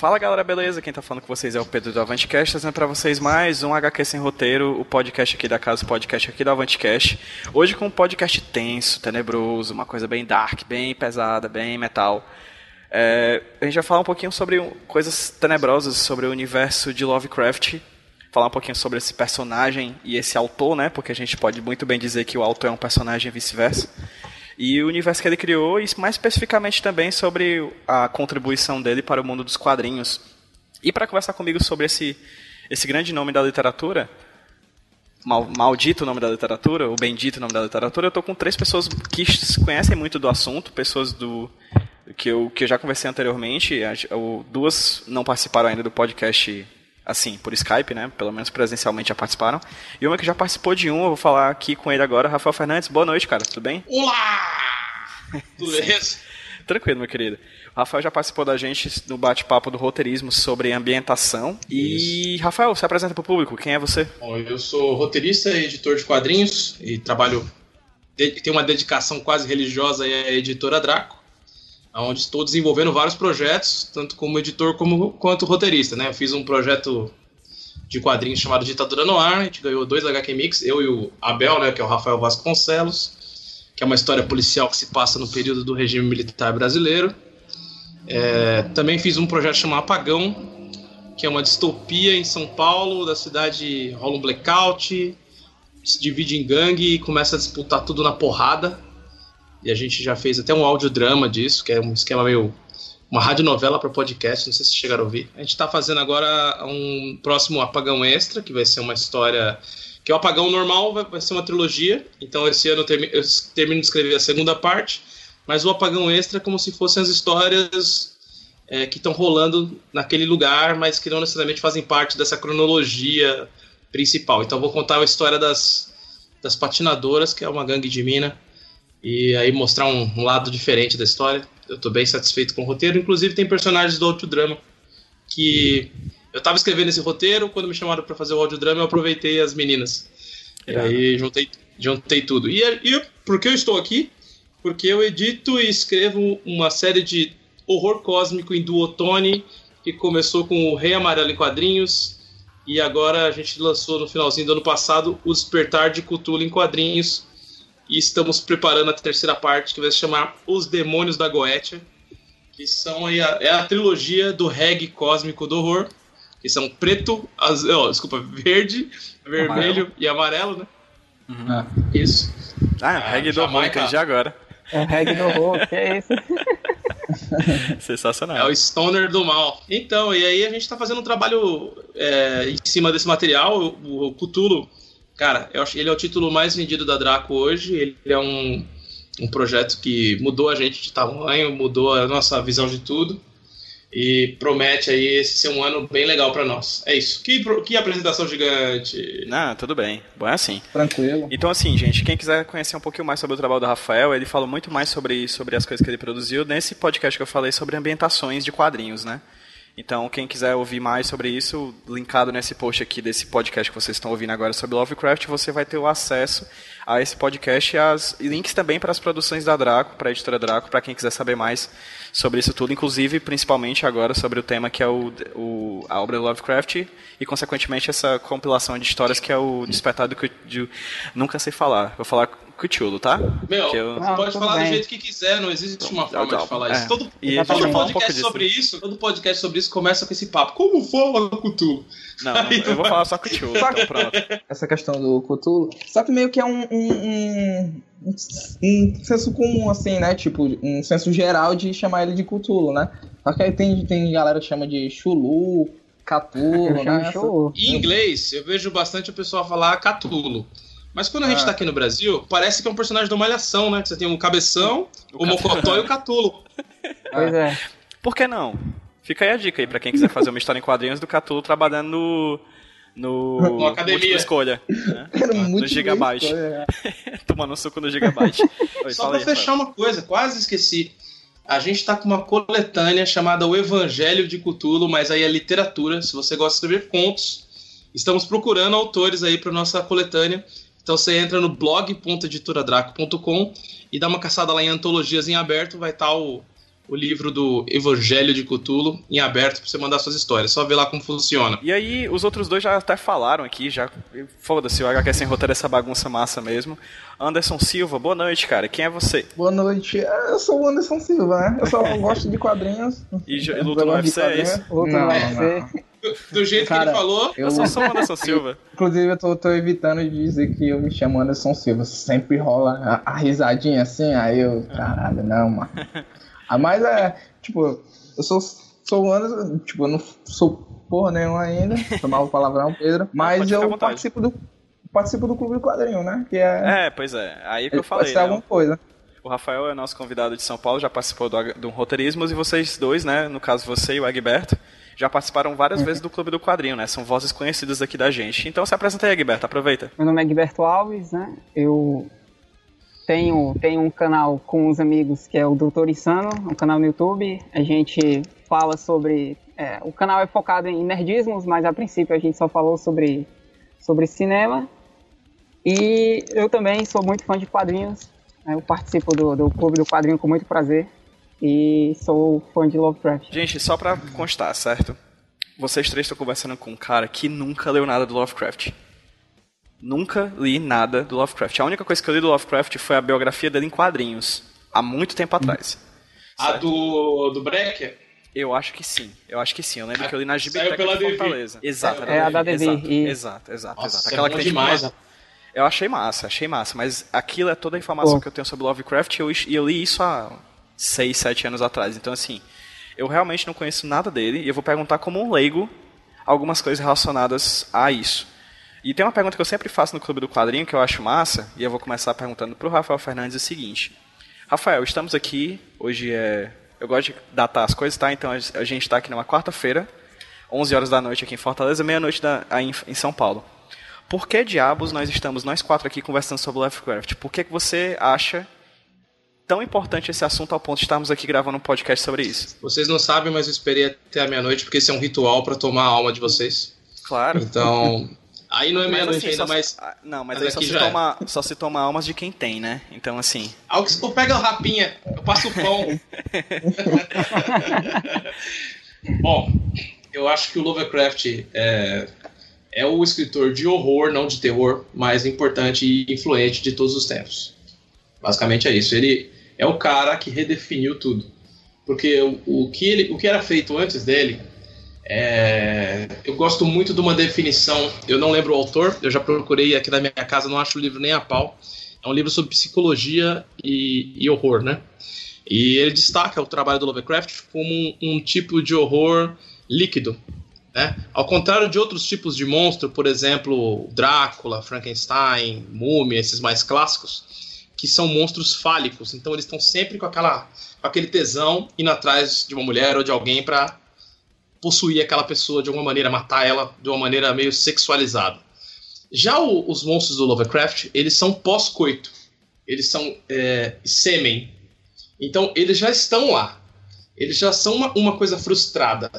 Fala galera, beleza? Quem tá falando com vocês é o Pedro do Avantcast, trazendo pra vocês mais um HQ Sem Roteiro, o podcast aqui da casa, o podcast aqui do Avantcast. Hoje com um podcast tenso, tenebroso, uma coisa bem dark, bem pesada, bem metal. É, a gente vai falar um pouquinho sobre coisas tenebrosas, sobre o universo de Lovecraft, falar um pouquinho sobre esse personagem e esse autor, né? Porque a gente pode muito bem dizer que o autor é um personagem e vice-versa e o universo que ele criou, e mais especificamente também sobre a contribuição dele para o mundo dos quadrinhos. E para conversar comigo sobre esse, esse grande nome da literatura, mal, maldito nome da literatura, o bendito nome da literatura, eu estou com três pessoas que conhecem muito do assunto, pessoas do que eu, que eu já conversei anteriormente, duas não participaram ainda do podcast assim, por Skype, né? Pelo menos presencialmente já participaram. E uma que já participou de um, eu vou falar aqui com ele agora, Rafael Fernandes. Boa noite, cara, tudo bem? Olá! Tudo beleza? Tranquilo, meu querido. O Rafael já participou da gente no bate-papo do roteirismo sobre ambientação. E, Isso. Rafael, se apresenta para o público. Quem é você? Bom, eu sou roteirista e editor de quadrinhos e trabalho. Tenho uma dedicação quase religiosa à editora Draco onde estou desenvolvendo vários projetos, tanto como editor como quanto roteirista, né? Eu fiz um projeto de quadrinhos chamado Ditadura no Ar, a gente ganhou dois HQ Mix, eu e o Abel, né, que é o Rafael Vasconcelos, que é uma história policial que se passa no período do regime militar brasileiro. É, também fiz um projeto chamado Apagão, que é uma distopia em São Paulo, da cidade rola um blackout, se divide em gangue e começa a disputar tudo na porrada. E a gente já fez até um audiodrama disso, que é um esquema meio. Uma radionovela para podcast, não sei se chegaram a ouvir. A gente está fazendo agora um próximo Apagão Extra, que vai ser uma história. Que é o Apagão Normal, vai, vai ser uma trilogia. Então esse ano eu, termi, eu termino de escrever a segunda parte. Mas o Apagão Extra é como se fossem as histórias é, que estão rolando naquele lugar, mas que não necessariamente fazem parte dessa cronologia principal. Então vou contar a história das, das patinadoras, que é uma gangue de mina, e aí mostrar um, um lado diferente da história. Eu estou bem satisfeito com o roteiro. Inclusive tem personagens do audiodrama que eu estava escrevendo esse roteiro, quando me chamaram para fazer o audiodrama eu aproveitei as meninas. E aí juntei, juntei tudo. E, e por que eu estou aqui? Porque eu edito e escrevo uma série de horror cósmico em duotone que começou com o Rei Amarelo em quadrinhos e agora a gente lançou no finalzinho do ano passado o Despertar de Cthulhu em quadrinhos e estamos preparando a terceira parte que vai se chamar Os Demônios da Goetia, que são aí a, é a trilogia do reggae cósmico do horror, que são preto, azul, oh, desculpa, verde, vermelho amarelo. e amarelo, né? Uhum. Ah, isso. Ah, ah reggae do horror, entendi agora. É reggae do horror, que é isso? Sensacional. É o Stoner do mal. Então, e aí a gente tá fazendo um trabalho é, em cima desse material. O, o Cthulhu Cara, eu acho ele é o título mais vendido da Draco hoje. Ele é um, um projeto que mudou a gente de tamanho, mudou a nossa visão de tudo. E promete aí esse ser um ano bem legal para nós. É isso. Que, que apresentação gigante. Não, tudo bem. Bom, é assim. Tranquilo. Então, assim, gente, quem quiser conhecer um pouquinho mais sobre o trabalho do Rafael, ele falou muito mais sobre, sobre as coisas que ele produziu nesse podcast que eu falei sobre ambientações de quadrinhos, né? Então, quem quiser ouvir mais sobre isso, linkado nesse post aqui desse podcast que vocês estão ouvindo agora sobre Lovecraft, você vai ter o acesso a esse podcast e as links também para as produções da Draco, para a editora Draco, para quem quiser saber mais sobre isso tudo, inclusive, principalmente agora sobre o tema que é o, o a obra Lovecraft e, consequentemente, essa compilação de histórias que é o Despertar do de, Nunca sei falar. Vou falar Cthulhu, tá? Meu, eu... você pode falar bem. do jeito que quiser, não existe uma forma de falar é. isso. Todo, todo podcast um sobre isso, todo podcast sobre isso começa com esse papo. Como fala Cthulhu? Não, Aí, eu vou falar só Cthulhu, então pronto. Essa questão do Cthulhu. Só que meio que é um, um, um um senso comum, assim, né? Tipo, um senso geral de chamar ele de Cthulhu, né? Só que aí tem, tem galera que chama de Chulu, Catulo, né? Em inglês, eu vejo bastante o pessoal falar Catulo. Mas quando a gente ah. tá aqui no Brasil, parece que é um personagem de Malhação, né? Você tem um cabeção, o, o Mocotó e o Catulo. Pois é. Por que não? Fica aí a dica aí pra quem quiser fazer uma história em quadrinhos do Catulo trabalhando no no no academia. escolha. Né? no Gigabyte. Escolha, é. Tomando suco no Gigabyte. Oi, Só pra aí, fechar uma coisa, quase esqueci. A gente tá com uma coletânea chamada O Evangelho de Cthulhu, mas aí é literatura. Se você gosta de escrever contos, estamos procurando autores aí para nossa coletânea. Então você entra no blog.editoradraco.com e dá uma caçada lá em antologias em aberto, vai estar tá o o livro do Evangelho de Cthulhu em aberto para você mandar suas histórias. Só ver lá como funciona. E aí, os outros dois já até falaram aqui, já. Foda-se, o HQ sem roteiro é essa bagunça massa mesmo. Anderson Silva, boa noite, cara. Quem é você? Boa noite. Eu sou o Anderson Silva, né? Eu só gosto de quadrinhos. E, e luta no UFC, é isso? Luta no UFC. Do, jeito cara, que ele falou, eu, eu só sou o Anderson Silva. Inclusive, eu tô, tô, evitando de dizer que eu me chamo Anderson Silva. Sempre rola a, a risadinha assim, aí eu. Caralho, não, mano. Ah, mas é, tipo, eu sou, sou Anderson, tipo, eu não sou porra nenhuma ainda, tomava o palavrão, Pedro, mas eu participo do, participo do Clube do Quadrinho, né? Que é, é, pois é, aí que eu falei. Pode ser né? alguma coisa. O Rafael é nosso convidado de São Paulo, já participou do, do Roteirismos, e vocês dois, né, no caso você e o Egberto, já participaram várias uhum. vezes do Clube do Quadrinho, né? São vozes conhecidas aqui da gente. Então se apresenta aí, Egberto, aproveita. Meu nome é Egberto Alves, né? Eu tenho, tenho um canal com os amigos que é o Doutor Insano, um canal no YouTube. A gente fala sobre. É, o canal é focado em nerdismos, mas a princípio a gente só falou sobre, sobre cinema. E eu também sou muito fã de quadrinhos. Né? Eu participo do, do Clube do Quadrinho com muito prazer. E sou fã de Lovecraft. Gente, só pra constar, certo? Vocês três estão conversando com um cara que nunca leu nada do Lovecraft. Nunca li nada do Lovecraft. A única coisa que eu li do Lovecraft foi a biografia dele em quadrinhos, há muito tempo atrás. A do, do Brecker? Eu acho que sim. Eu acho que sim. Eu lembro que eu li na Biblioteca de Fortaleza. Exato. É a da DV. Exato, exato, exato. Nossa, exato. Aquela é que tem demais, tipo, Eu achei massa, achei massa. Mas aquilo é toda a informação Pô. que eu tenho sobre Lovecraft e eu, eu li isso há 6, 7 anos atrás. Então, assim, eu realmente não conheço nada dele e eu vou perguntar como um leigo algumas coisas relacionadas a isso. E tem uma pergunta que eu sempre faço no Clube do Quadrinho, que eu acho massa, e eu vou começar perguntando para o Rafael Fernandes o seguinte. Rafael, estamos aqui, hoje é... Eu gosto de datar as coisas, tá? Então a gente está aqui numa quarta-feira, 11 horas da noite aqui em Fortaleza, meia-noite em São Paulo. Por que diabos nós estamos, nós quatro aqui, conversando sobre Lovecraft? Por que, que você acha tão importante esse assunto ao ponto de estarmos aqui gravando um podcast sobre isso? Vocês não sabem, mas eu esperei até a meia-noite, porque esse é um ritual para tomar a alma de vocês. Claro. Então, Aí não é meia-noite assim, ainda, mas. Ah, não, mas, mas aí só se, toma, é. só se toma almas de quem tem, né? Então, assim. Algo que se pega a rapinha, eu passo o pão. Bom, eu acho que o Lovecraft é, é o escritor de horror, não de terror, mais importante e influente de todos os tempos. Basicamente é isso. Ele é o cara que redefiniu tudo. Porque o, o, que, ele, o que era feito antes dele é, eu gosto muito de uma definição, eu não lembro o autor, eu já procurei aqui na minha casa, não acho o livro nem a pau. É um livro sobre psicologia e, e horror, né? E ele destaca o trabalho do Lovecraft como um, um tipo de horror líquido, né? Ao contrário de outros tipos de monstro, por exemplo, Drácula, Frankenstein, Múmia, esses mais clássicos, que são monstros fálicos. Então eles estão sempre com, aquela, com aquele tesão indo atrás de uma mulher ou de alguém para possuir aquela pessoa de alguma maneira, matar ela de uma maneira meio sexualizada. Já o, os monstros do Lovecraft, eles são pós-coito. Eles são é, sêmen. Então, eles já estão lá. Eles já são uma, uma coisa frustrada.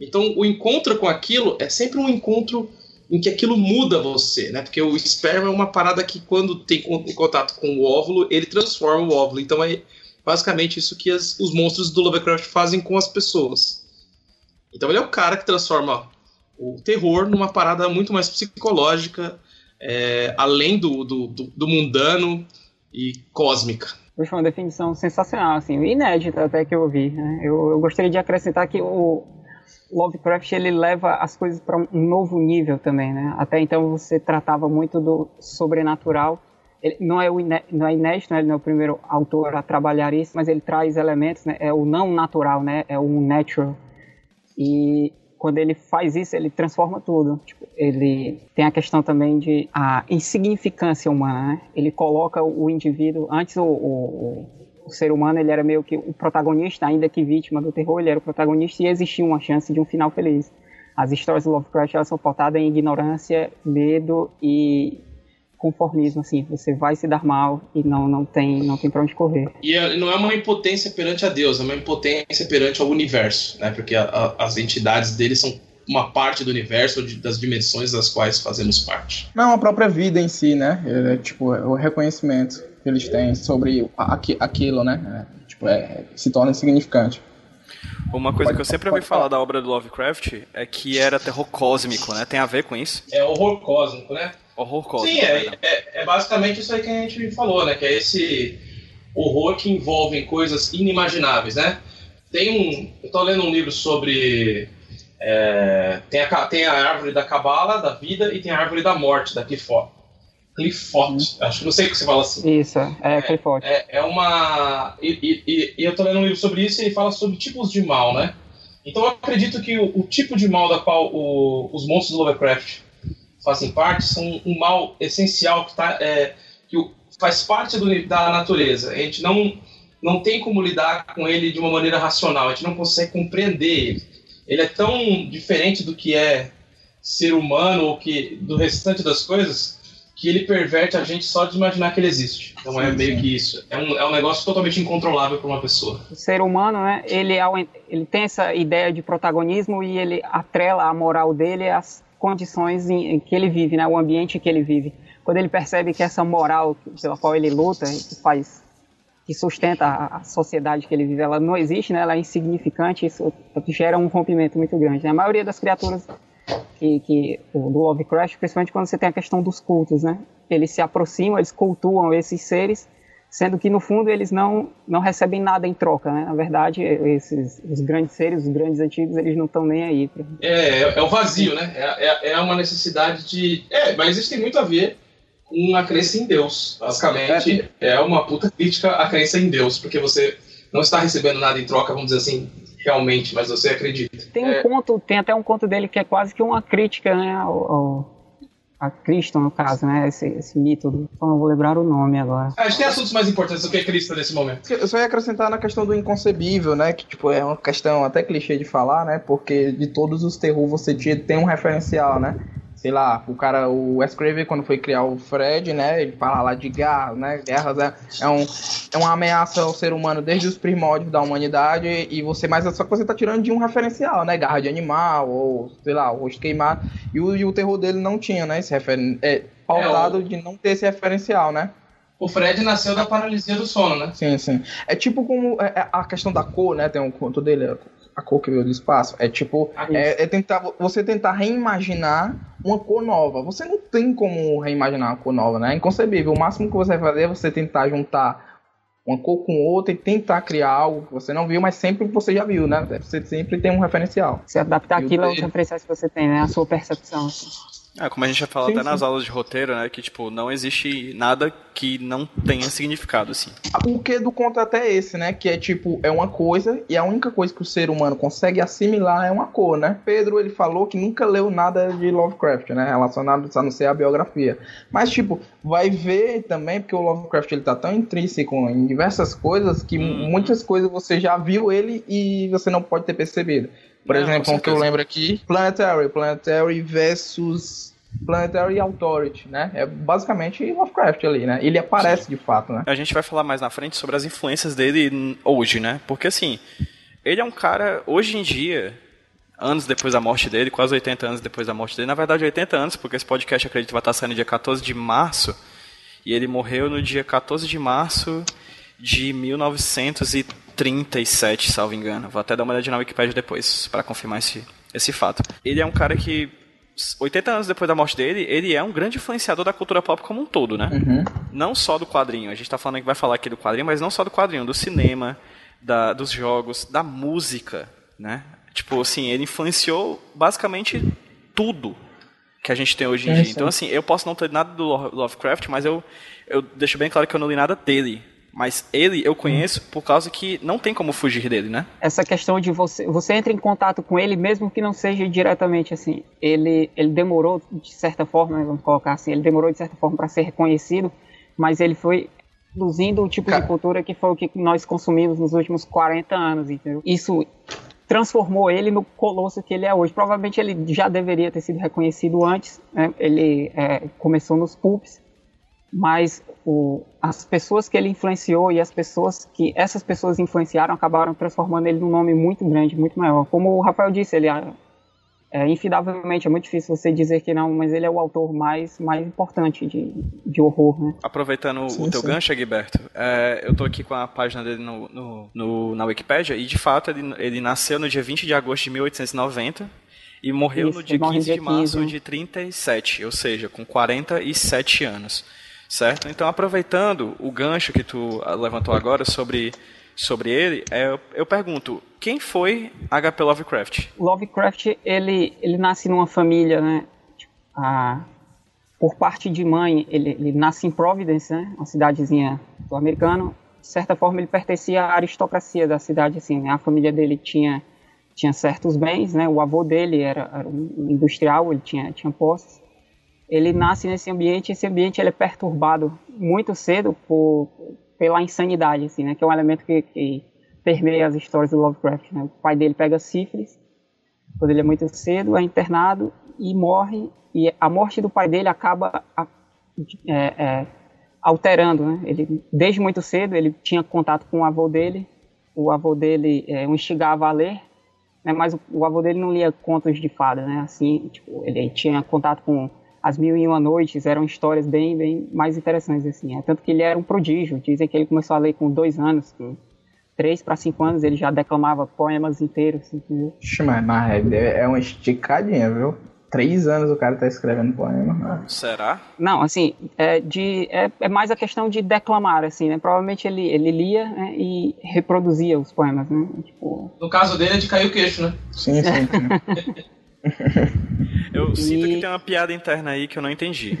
Então, o encontro com aquilo é sempre um encontro em que aquilo muda você, né? Porque o esperma é uma parada que, quando tem contato com o óvulo, ele transforma o óvulo. Então, é basicamente isso que as, os monstros do Lovecraft fazem com as pessoas. Então ele é o cara que transforma o terror numa parada muito mais psicológica, é, além do, do, do, do, mundano e cósmica. Puxa, uma definição sensacional, assim, inédita até que eu ouvi. Né? Eu, eu gostaria de acrescentar que o Lovecraft ele leva as coisas para um novo nível também, né? Até então você tratava muito do sobrenatural ele não é, o não é inédito, né? ele não é o primeiro autor a trabalhar isso, mas ele traz elementos, né? é o não natural, né? é o natural. E quando ele faz isso, ele transforma tudo. Tipo, ele tem a questão também de a insignificância humana, né? Ele coloca o indivíduo, antes o, o, o, ser humano ele era meio que o protagonista, ainda que vítima do terror, ele era o protagonista e existia uma chance de um final feliz. As histórias do Lovecraft elas são pautadas em ignorância, medo e conformismo, assim, você vai se dar mal e não, não tem não tem para onde correr. E é, não é uma impotência perante a Deus, é uma impotência perante ao universo, né? Porque a, a, as entidades dele são uma parte do universo, das dimensões das quais fazemos parte. Não, a própria vida em si, né? É, tipo, é o reconhecimento que eles têm sobre aquilo, né? É, tipo, é, se torna insignificante. Uma coisa pode, que eu sempre ouvi falar da obra do Lovecraft é que era terror cósmico, né? Tem a ver com isso? É horror cósmico, né? Horror cósmico. Sim, é, é, é, basicamente isso aí que a gente falou, né? Que é esse horror que envolve coisas inimagináveis, né? Tem um. Eu tô lendo um livro sobre. É, tem, a, tem a árvore da cabala, da vida, e tem a árvore da morte, da Clifford. Clifford, uhum. acho que não sei o que você fala assim. Isso, é, Clifford. É, é, uma. E, e, e, eu tô lendo um livro sobre isso e ele fala sobre tipos de mal, né? Então eu acredito que o, o tipo de mal da qual o, os monstros do Lovecraft fazem parte são um mal essencial que, tá, é, que faz parte do, da natureza. A gente não, não tem como lidar com ele de uma maneira racional, a gente não consegue compreender ele. Ele é tão diferente do que é ser humano ou que do restante das coisas que ele perverte a gente só de imaginar que ele existe. Então é sim, é meio sim. que isso. É um, é um negócio totalmente incontrolável para uma pessoa. O ser humano, né, ele, é ele tem essa ideia de protagonismo e ele atrela a moral dele às condições em, em que ele vive, né, o ambiente que ele vive. Quando ele percebe que essa moral pela qual ele luta, que faz, que sustenta a, a sociedade que ele vive, ela não existe, né, ela é insignificante, isso gera um rompimento muito grande. Né? A maioria das criaturas que, que do Lovecraft, principalmente quando você tem a questão dos cultos, né, eles se aproximam, eles cultuam esses seres sendo que no fundo eles não, não recebem nada em troca, né? Na verdade, esses os grandes seres, os grandes antigos, eles não estão nem aí. Pra... É, é, é, o vazio, né? É, é, é, uma necessidade de. É, mas isso tem muito a ver com a crença em Deus. Basicamente, é uma puta crítica à crença em Deus, porque você não está recebendo nada em troca, vamos dizer assim, realmente, mas você acredita. Tem um é... conto, tem até um conto dele que é quase que uma crítica, né, ao, ao a Cristo, no caso, né? Esse, esse mito, do... então não vou lembrar o nome agora. Ah, a gente tem assuntos mais importantes do que Cristo nesse momento. Eu só ia acrescentar na questão do inconcebível, né? Que, tipo, é uma questão até clichê de falar, né? Porque de todos os terror você tem um referencial, né? Sei lá, o cara, o Wes Craven, quando foi criar o Fred, né, ele fala lá de guerra, né, guerras é, é, um, é uma ameaça ao ser humano desde os primórdios da humanidade e você, mas só que você tá tirando de um referencial, né, garra de animal, ou, sei lá, o rosto queimado, e o, e o terror dele não tinha, né, esse referen é, pautado é, o... de não ter esse referencial, né. O Fred nasceu da paralisia do sono, né? Sim, sim. É tipo como é, é a questão da cor, né? Tem um conto dele, a cor que veio do espaço. É tipo, ah, é, é, tentar, você tentar reimaginar uma cor nova. Você não tem como reimaginar uma cor nova, né? É inconcebível. O máximo que você vai fazer é você tentar juntar uma cor com outra e tentar criar algo que você não viu, mas sempre você já viu, né? Você sempre tem um referencial. Se adaptar aquilo aos referenciais que você tem, né? A sua percepção. Assim. É, como a gente já falou até sim. nas aulas de roteiro, né? Que, tipo, não existe nada que não tenha significado, assim. O que do conto até é esse, né? Que é, tipo, é uma coisa e a única coisa que o ser humano consegue assimilar é uma cor, né? Pedro, ele falou que nunca leu nada de Lovecraft, né? Relacionado a não ser a biografia. Mas, tipo, vai ver também, porque o Lovecraft, ele tá tão intrínseco em diversas coisas que hum. muitas coisas você já viu ele e você não pode ter percebido. Por exemplo, um que eu lembro aqui, Planetary, Planetary versus Planetary Authority, né? É basicamente Lovecraft ali, né? Ele aparece Sim. de fato, né? A gente vai falar mais na frente sobre as influências dele hoje, né? Porque assim, ele é um cara, hoje em dia, anos depois da morte dele, quase 80 anos depois da morte dele, na verdade 80 anos, porque esse podcast acredito vai estar saindo dia 14 de março, e ele morreu no dia 14 de março de 1930 37, salvo engano. Vou até dar uma olhada na Wikipedia depois para confirmar esse, esse fato. Ele é um cara que 80 anos depois da morte dele, ele é um grande influenciador da cultura pop como um todo, né? Uhum. Não só do quadrinho. A gente tá falando que vai falar aqui do quadrinho, mas não só do quadrinho, do cinema, da, dos jogos, da música, né? Tipo assim, ele influenciou basicamente tudo que a gente tem hoje em é, dia. Sim. Então, assim, eu posso não ter nada do Lovecraft, mas eu, eu deixo bem claro que eu não li nada dele. Mas ele eu conheço por causa que não tem como fugir dele, né? Essa questão de você. Você entra em contato com ele, mesmo que não seja diretamente assim. Ele, ele demorou, de certa forma, vamos colocar assim, ele demorou de certa forma para ser reconhecido, mas ele foi produzindo o tipo Cara. de cultura que foi o que nós consumimos nos últimos 40 anos, entendeu? Isso transformou ele no colosso que ele é hoje. Provavelmente ele já deveria ter sido reconhecido antes, né? ele é, começou nos pulps, mas o, as pessoas que ele influenciou e as pessoas que essas pessoas influenciaram acabaram transformando ele num nome muito grande, muito maior. Como o Rafael disse, ele é, é, infindavelmente, é muito difícil você dizer que não, mas ele é o autor mais, mais importante de, de horror, né? Aproveitando sim, o teu sim. gancho, Egberto, é, eu tô aqui com a página dele no, no, no, na Wikipedia e, de fato, ele, ele nasceu no dia 20 de agosto de 1890 e morreu Isso, no dia 15 de março 15. de 37, ou seja, com 47 anos certo? Então, aproveitando o gancho que tu levantou agora sobre, sobre ele, é, eu pergunto, quem foi H.P. Lovecraft? Lovecraft, ele, ele nasce numa família, né, por parte de mãe, ele, ele nasce em Providence, né, uma cidadezinha do americano, de certa forma ele pertencia à aristocracia da cidade, assim, né, a família dele tinha tinha certos bens, né? O avô dele era, era um industrial, ele tinha tinha posses ele nasce nesse ambiente, esse ambiente ele é perturbado muito cedo por, pela insanidade, assim, né, que é um elemento que, que permeia as histórias do Lovecraft. Né? O pai dele pega sífilis, quando ele é muito cedo, é internado e morre, e a morte do pai dele acaba é, é, alterando, né? Ele, desde muito cedo, ele tinha contato com o avô dele, o avô dele é, o instigava a ler, né? mas o, o avô dele não lia contos de fada, né? Assim, tipo, ele tinha contato com as Mil e Uma Noites eram histórias bem, bem mais interessantes, assim. É, tanto que ele era um prodígio. Dizem que ele começou a ler com dois anos, com três para cinco anos ele já declamava poemas inteiros, entendeu? Mas, mas é, é uma esticadinha, viu? Três anos o cara tá escrevendo poema. Será? Não, assim, é, de, é, é, mais a questão de declamar, assim, né? Provavelmente ele, ele lia né, e reproduzia os poemas, né? Tipo... No caso dele é de cair o queixo, né? Sim, sim. sim. Eu e... sinto que tem uma piada interna aí que eu não entendi.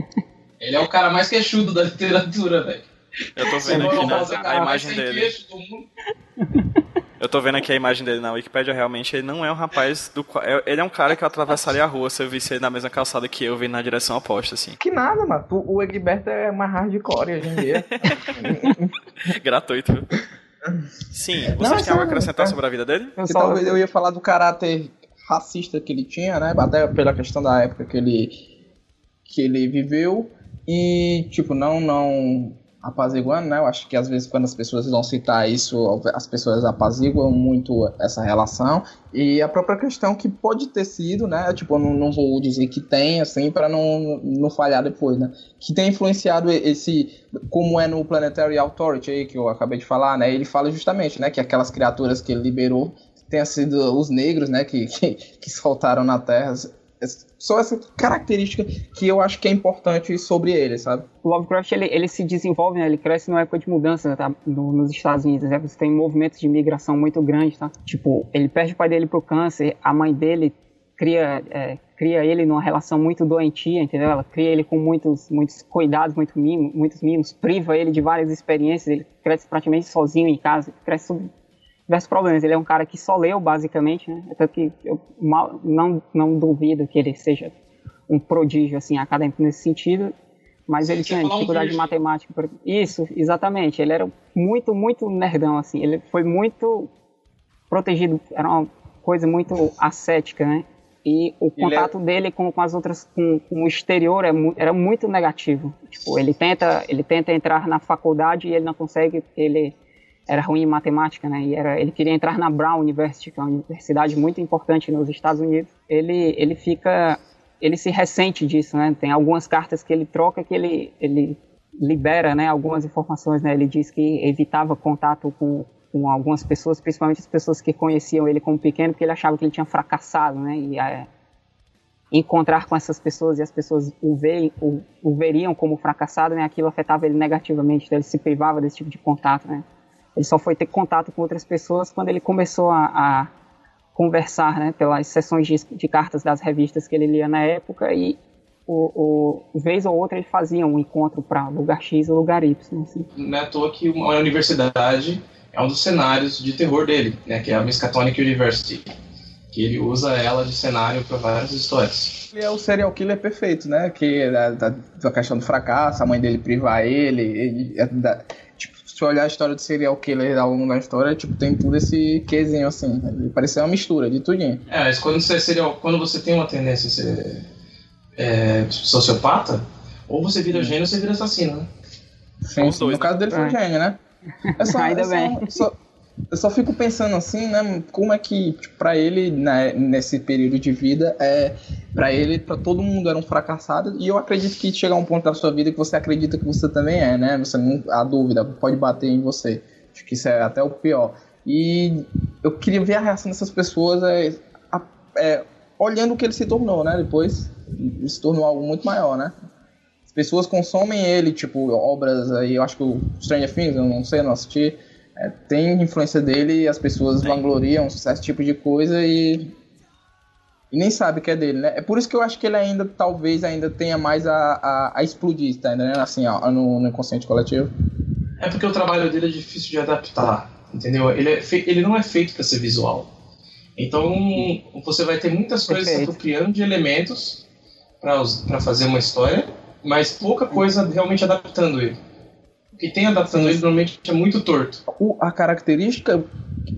Ele é o cara mais queixudo da literatura, velho. Eu tô vendo aqui na, a imagem dele. Eu tô vendo aqui a imagem dele na Wikipedia, realmente ele não é um rapaz do é, Ele é um cara que eu atravessaria a rua se eu visse ele na mesma calçada que eu, vindo na direção oposta, assim. Que nada, mano. O Egberto é mais hardcore hoje em dia. Gratuito. Sim, vocês não, têm algo a acrescentar é. sobre a vida dele? Eu, talvez eu ia falar do caráter racista que ele tinha, né? Até pela questão da época que ele que ele viveu e tipo não não apaziguando, né? Eu acho que às vezes quando as pessoas vão citar isso, as pessoas apaziguam muito essa relação e a própria questão que pode ter sido, né? Tipo, eu não, não vou dizer que tem, assim, para não, não falhar depois, né? Que tem influenciado esse, como é no Planetary Authority aí que eu acabei de falar, né? Ele fala justamente, né? Que aquelas criaturas que ele liberou tenha sido os negros, né, que, que, que soltaram na Terra. Só essa característica que eu acho que é importante sobre ele, sabe? O Lovecraft, ele, ele se desenvolve, né, ele cresce numa época de mudança, tá, no, nos Estados Unidos, né, você tem movimentos de migração muito grandes, tá? Tipo, ele perde o pai dele pro câncer, a mãe dele cria, é, cria ele numa relação muito doentia, entendeu? Ela cria ele com muitos, muitos cuidados, muito mimo, muitos mimos, priva ele de várias experiências, ele cresce praticamente sozinho em casa, cresce diversos problemas. Ele é um cara que só leu, basicamente, né? Tanto que eu mal, não, não duvido que ele seja um prodígio, assim, acadêmico nesse sentido, mas ele tinha dificuldade um de matemática. Isso, exatamente. Ele era muito, muito nerdão, assim. Ele foi muito protegido, era uma coisa muito ascética, né? E o contato é... dele com, com as outras, com, com o exterior é era muito negativo. Tipo, ele tenta, ele tenta entrar na faculdade e ele não consegue, ele era ruim em matemática, né? E era, ele queria entrar na Brown University, que é uma universidade muito importante nos Estados Unidos. Ele, ele fica, ele se ressente disso, né? Tem algumas cartas que ele troca que ele, ele libera, né? Algumas informações, né? Ele diz que evitava contato com, com algumas pessoas, principalmente as pessoas que conheciam ele como pequeno, porque ele achava que ele tinha fracassado, né? E é, encontrar com essas pessoas e as pessoas o, veem, o, o veriam como fracassado, né? Aquilo afetava ele negativamente, então ele se privava desse tipo de contato, né? Ele só foi ter contato com outras pessoas quando ele começou a, a, conversar, né, pelas sessões de, de, cartas das revistas que ele lia na época e o, o vez ou outra ele fazia um encontro para lugar X ou lugar Y. Assim. Não é à toa que uma universidade é um dos cenários de terror dele, né, que é a Miskatonic University, que ele usa ela de cenário para várias histórias. Ele é o serial killer perfeito, né? Que é da, da, questão do fracasso, a mãe dele privar ele, ele é da, se olhar a história do serial killer ao longo da história, tipo, tem tudo esse quezinho assim. Ele parece uma mistura de tudinho. É, mas quando você, é serial, quando você tem uma tendência a ser é, sociopata, ou você vira gênio ou você vira assassino, né? Sim, sim. no né? caso dele foi é. gênio, né? É só, Ainda é bem. Só, eu só fico pensando assim, né? Como é que, tipo, pra ele, né, nesse período de vida, é. Pra ele, pra todo mundo era um fracassado. E eu acredito que chegar um ponto da sua vida que você acredita que você também é, né? Você não. A dúvida pode bater em você. Acho que isso é até o pior. E eu queria ver a reação dessas pessoas é, é, olhando o que ele se tornou, né? Depois se tornou algo muito maior, né? As pessoas consomem ele, tipo, obras aí, eu acho que o Stranger Things, eu não sei, não assisti é, tem influência dele e as pessoas tem. vangloriam esse tipo de coisa e, e nem sabe que é dele, né? É por isso que eu acho que ele ainda, talvez, ainda tenha mais a, a, a explodir, tá entendendo? Assim, ó, no, no inconsciente coletivo. É porque o trabalho dele é difícil de adaptar, entendeu? Ele, é ele não é feito para ser visual. Então, você vai ter muitas coisas se apropriando de elementos para fazer uma história, mas pouca coisa realmente adaptando ele que tem adaptação ele normalmente é muito torto. O, a característica,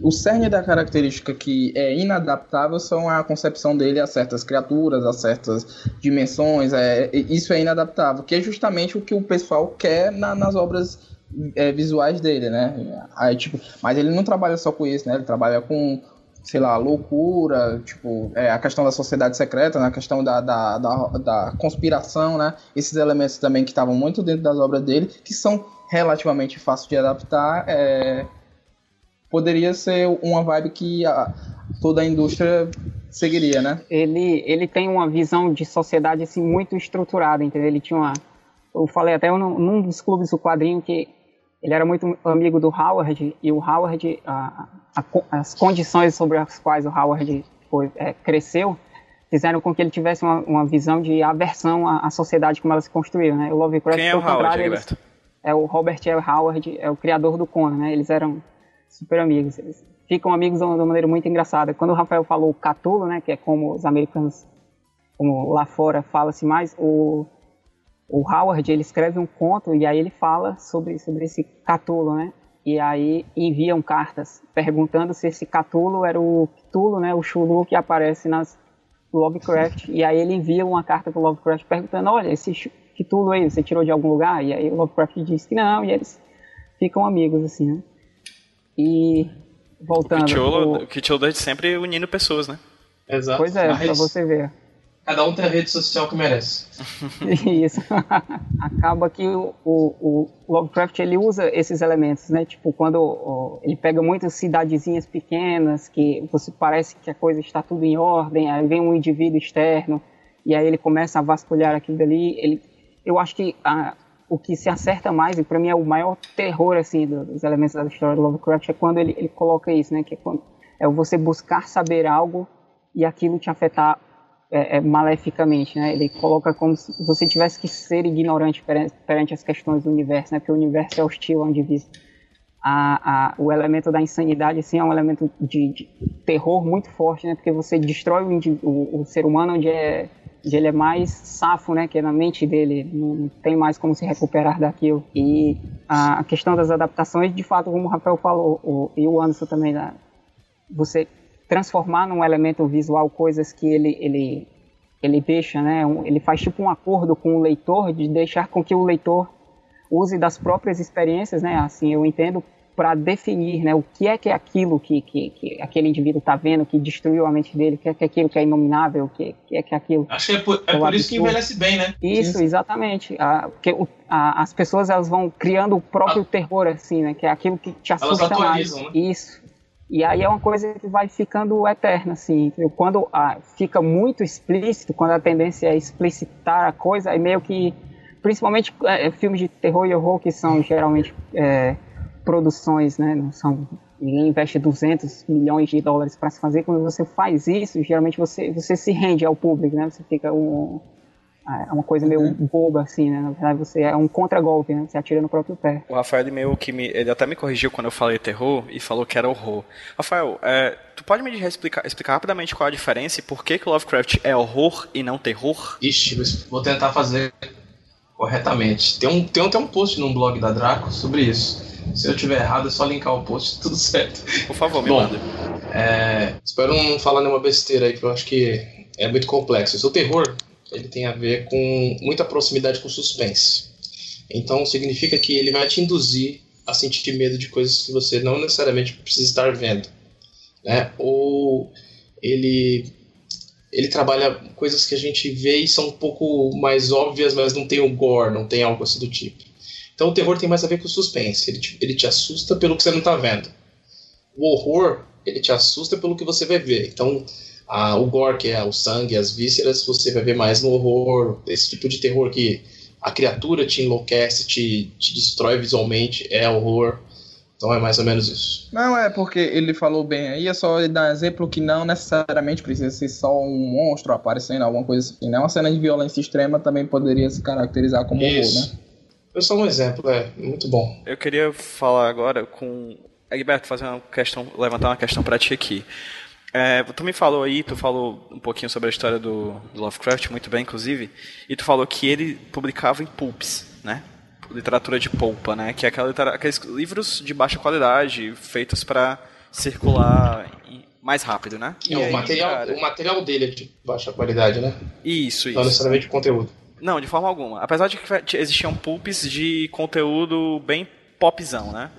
o cerne da característica que é inadaptável são a concepção dele a certas criaturas, a certas dimensões. É, isso é inadaptável, que é justamente o que o pessoal quer na, nas obras é, visuais dele, né? Aí, tipo, mas ele não trabalha só com isso, né? Ele trabalha com sei lá, loucura, tipo, é, a questão da sociedade secreta, né, a questão da, da, da, da conspiração, né, esses elementos também que estavam muito dentro das obras dele, que são relativamente fácil de adaptar, é, poderia ser uma vibe que a, toda a indústria seguiria, né? Ele, ele tem uma visão de sociedade assim muito estruturada, entendeu? Ele tinha uma, eu falei até num, num dos clubes do quadrinho que ele era muito amigo do Howard e o Howard a, a, as condições sobre as quais o Howard foi, é, cresceu fizeram com que ele tivesse uma, uma visão de aversão à, à, sociedade como ela se construiu, né? O Lovecraft, Quem é o Howard, eles, é o Robert L. Howard, é o criador do Conan, né? Eles eram super amigos. Eles ficam amigos de uma maneira muito engraçada. Quando o Rafael falou Catulo, né? Que é como os americanos, como lá fora fala-se mais, o, o Howard, ele escreve um conto e aí ele fala sobre, sobre esse Catulo, né? E aí enviam cartas perguntando se esse Catulo era o Cthulhu, né? O Chulu que aparece nas Lovecraft. E aí ele envia uma carta pro Lovecraft perguntando, olha, esse que tudo aí você tirou de algum lugar? E aí o Lovecraft diz que não, e eles ficam amigos, assim, né? E voltando. O Kitolo o... sempre unindo pessoas, né? Exato. Pois é, Mas... pra você ver. Cada um tem a rede social que merece. Isso. Acaba que o, o, o, Lovecraft ele usa esses elementos, né? Tipo, quando o, ele pega muitas cidadezinhas pequenas, que você parece que a coisa está tudo em ordem, aí vem um indivíduo externo, e aí ele começa a vasculhar aquilo dali, ele eu acho que a, o que se acerta mais, e para mim é o maior terror assim dos elementos da história do Lovecraft, é quando ele, ele coloca isso, né? Que é, quando, é você buscar saber algo e aquilo te afetar é, é, maleficamente, né? Ele coloca como se você tivesse que ser ignorante perante, perante as questões do universo, né? Porque o universo é hostil ao indivíduo. A, a, o elemento da insanidade, assim, é um elemento de, de terror muito forte, né? Porque você destrói o, o, o ser humano onde é ele é mais safo, né, que é na mente dele, não tem mais como se recuperar daquilo. E a questão das adaptações, de fato, como o Rafael falou, o, e o Anderson também, né, você transformar num elemento visual coisas que ele, ele, ele deixa, né, ele faz tipo um acordo com o leitor de deixar com que o leitor use das próprias experiências, né, assim, eu entendo para definir né, o que é que é aquilo que, que, que aquele indivíduo está vendo, que destruiu a mente dele, o que é que é aquilo que é inominável, o que, que é que é aquilo. Acho que é por, é por isso que envelhece bem, né? Isso, exatamente. A, porque o, a, as pessoas elas vão criando o próprio a... terror, assim, né? Que é aquilo que te assusta mais. Né? Isso. E aí é uma coisa que vai ficando eterna, assim. Quando ah, fica muito explícito, quando a tendência é explicitar a coisa, aí meio que. Principalmente é, filmes de terror e horror que são geralmente. É, produções, né? Não são ninguém investe 200 milhões de dólares para se fazer. Quando você faz isso, geralmente você, você se rende ao público, né? Você fica um, é uma coisa meio uhum. boba, assim, né? Na verdade, você é um contragolpe, né? Você atira no próprio pé. O Rafael, ele meio que me, ele até me corrigiu quando eu falei terror e falou que era horror. Rafael, é, tu pode me explicar, explicar rapidamente qual a diferença e por que, que Lovecraft é horror e não terror? Ixi, vou tentar fazer corretamente. Tem um, tem até um post no blog da Draco sobre isso. Se eu tiver errado, é só linkar o post, tudo certo. Por favor, me Bom, manda. É, espero não falar nenhuma besteira aí, que eu acho que é muito complexo. O terror, ele tem a ver com muita proximidade com suspense. Então significa que ele vai te induzir a sentir medo de coisas que você não necessariamente precisa estar vendo, né? Ou ele ele trabalha coisas que a gente vê e são um pouco mais óbvias, mas não tem o gore, não tem algo assim do tipo. Então o terror tem mais a ver com o suspense. Ele te, ele te assusta pelo que você não está vendo. O horror, ele te assusta pelo que você vai ver. Então, a, o gore, que é o sangue, as vísceras, você vai ver mais no horror. Esse tipo de terror que a criatura te enlouquece, te, te destrói visualmente, é horror. Então é mais ou menos isso. Não, é porque ele falou bem aí, é só dar um exemplo que não necessariamente precisa ser só um monstro aparecendo, alguma coisa assim. Né? Uma cena de violência extrema também poderia se caracterizar como isso. horror, né? Foi só um exemplo, é muito bom. Eu queria falar agora com. Egberto, fazer uma questão, levantar uma questão para ti aqui. É, tu me falou aí, tu falou um pouquinho sobre a história do, do, Lovecraft, muito bem, inclusive, e tu falou que ele publicava em pulps, né? Literatura de polpa, né? Que é aquela aqueles livros de baixa qualidade, feitos para circular mais rápido, né? E, o, material, cara... o material dele é de baixa qualidade, né? Isso, isso. Não necessariamente o conteúdo. Não, de forma alguma. Apesar de que existiam pulps de conteúdo bem popzão, né?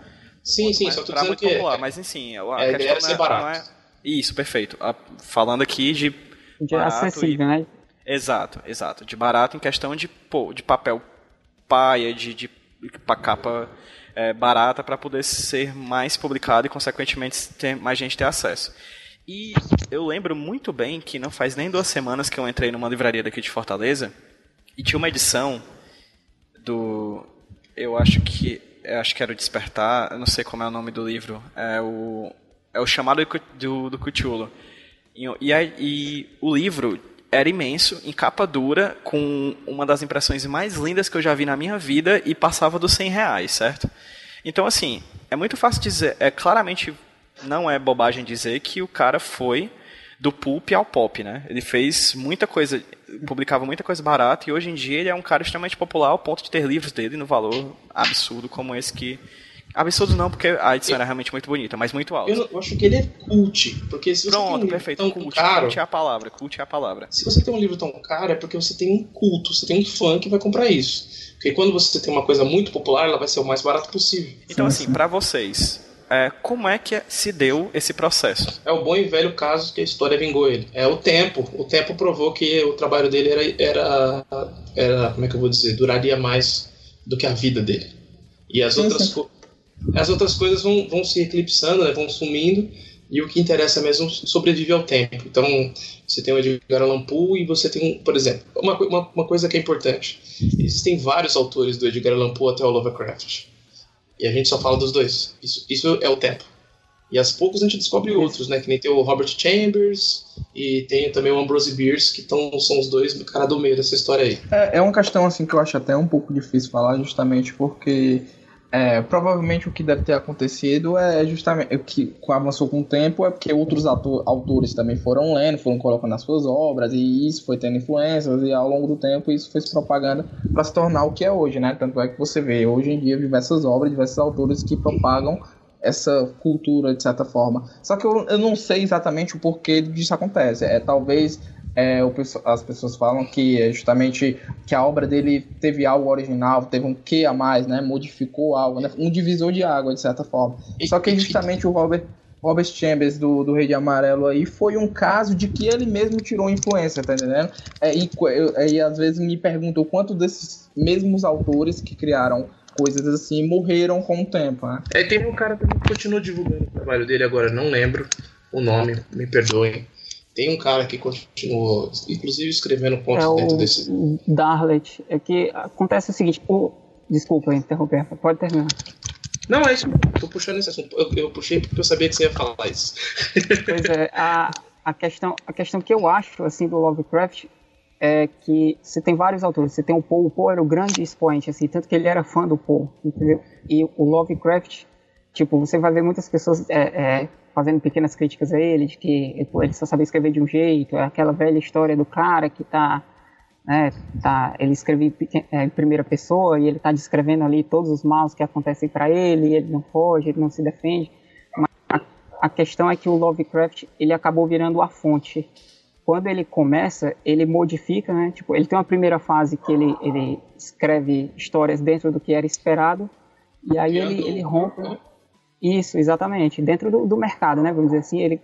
Sim, sim, só tô dizendo muito que... Popular, mas enfim, a é, questão ser é, barato. não é... Isso, perfeito. A, falando aqui de... De acessível, e... né? Exato, exato. De barato em questão de, pô, de papel paia, de, de capa é, barata para poder ser mais publicado e, consequentemente, ter mais gente ter acesso. E eu lembro muito bem que não faz nem duas semanas que eu entrei numa livraria daqui de Fortaleza e tinha uma edição do. Eu acho que. Eu acho que era o Despertar, eu não sei como é o nome do livro. É o, é o chamado do, do Cthulhu. E, e, e o livro era imenso, em capa dura, com uma das impressões mais lindas que eu já vi na minha vida e passava dos 100 reais, certo? Então, assim, é muito fácil dizer, é claramente não é bobagem dizer que o cara foi do pulp ao pop, né? Ele fez muita coisa, publicava muita coisa barata e hoje em dia ele é um cara extremamente popular ao ponto de ter livros dele no valor absurdo como esse que Absurdo não, porque a edição eu, era realmente muito bonita, mas muito alta. Eu, eu, acho que ele é cult, porque se você Pronto, tem um perfeito. tão cult, caro... Cult é a palavra, cult é a palavra. Se você tem um livro tão caro, é porque você tem um culto, você tem um fã que vai comprar isso. Porque quando você tem uma coisa muito popular, ela vai ser o mais barato possível. Então, assim, para vocês, é, como é que se deu esse processo? É o bom e velho caso que a história vingou ele. É o tempo. O tempo provou que o trabalho dele era, era, era como é que eu vou dizer, duraria mais do que a vida dele. E as outras, as outras coisas vão, vão se eclipsando, né, vão sumindo, e o que interessa mesmo sobreviver ao tempo. Então, você tem o Edgar Allan Poe e você tem, por exemplo, uma, uma, uma coisa que é importante. Existem vários autores do Edgar Allan Poe até o Lovecraft. E a gente só fala dos dois. Isso, isso é o tempo. E aos poucos a gente descobre outros, né? Que nem tem o Robert Chambers e tem também o Ambrose Bierce, que tão, são os dois cara do meio dessa história aí. É, é uma questão assim que eu acho até um pouco difícil falar, justamente porque é, provavelmente o que deve ter acontecido é justamente o que avançou com o tempo é porque outros ator, autores também foram lendo, foram colocando as suas obras e isso foi tendo influências e ao longo do tempo isso foi se propagando para se tornar o que é hoje, né? Tanto é que você vê hoje em dia diversas obras, diversos autores que propagam essa cultura de certa forma. Só que eu, eu não sei exatamente o porquê disso acontece. É talvez é, o, as pessoas falam que é justamente que a obra dele teve algo original, teve um que a mais, né? Modificou algo, né? Um divisor de água, de certa forma. Só que justamente o Robert, Robert Chambers do, do Rei de Amarelo aí foi um caso de que ele mesmo tirou influência, tá entendendo? É, e, eu, e às vezes me perguntam quanto desses mesmos autores que criaram coisas assim morreram com o tempo, né? É, tem um cara que continua divulgando o trabalho dele agora, não lembro o nome, me perdoem. Tem um cara que continuou, inclusive escrevendo pontos é dentro desse. Darlet. É que acontece o seguinte. O... Desculpa interromper, pode terminar. Não, é isso Tô puxando esse assunto. Eu, eu, puxei porque eu sabia que você ia falar isso. Pois é, a, a, questão, a questão que eu acho, assim, do Lovecraft é que você tem vários autores. Você tem o Poe, o Poe era o grande expoente, assim, tanto que ele era fã do Poe, entendeu? E o Lovecraft, tipo, você vai ver muitas pessoas é, é, fazendo pequenas críticas a ele, de que ele só sabia escrever de um jeito, é aquela velha história do cara que tá, né, tá ele escreve é, em primeira pessoa e ele tá descrevendo ali todos os maus que acontecem para ele, ele não foge, ele não se defende. Mas a, a questão é que o Lovecraft, ele acabou virando a fonte quando ele começa, ele modifica, né? Tipo, ele tem uma primeira fase que ele, ele escreve histórias dentro do que era esperado, e aí ele, ele rompe. Isso, exatamente. Dentro do, do mercado, né? Vamos dizer assim, ele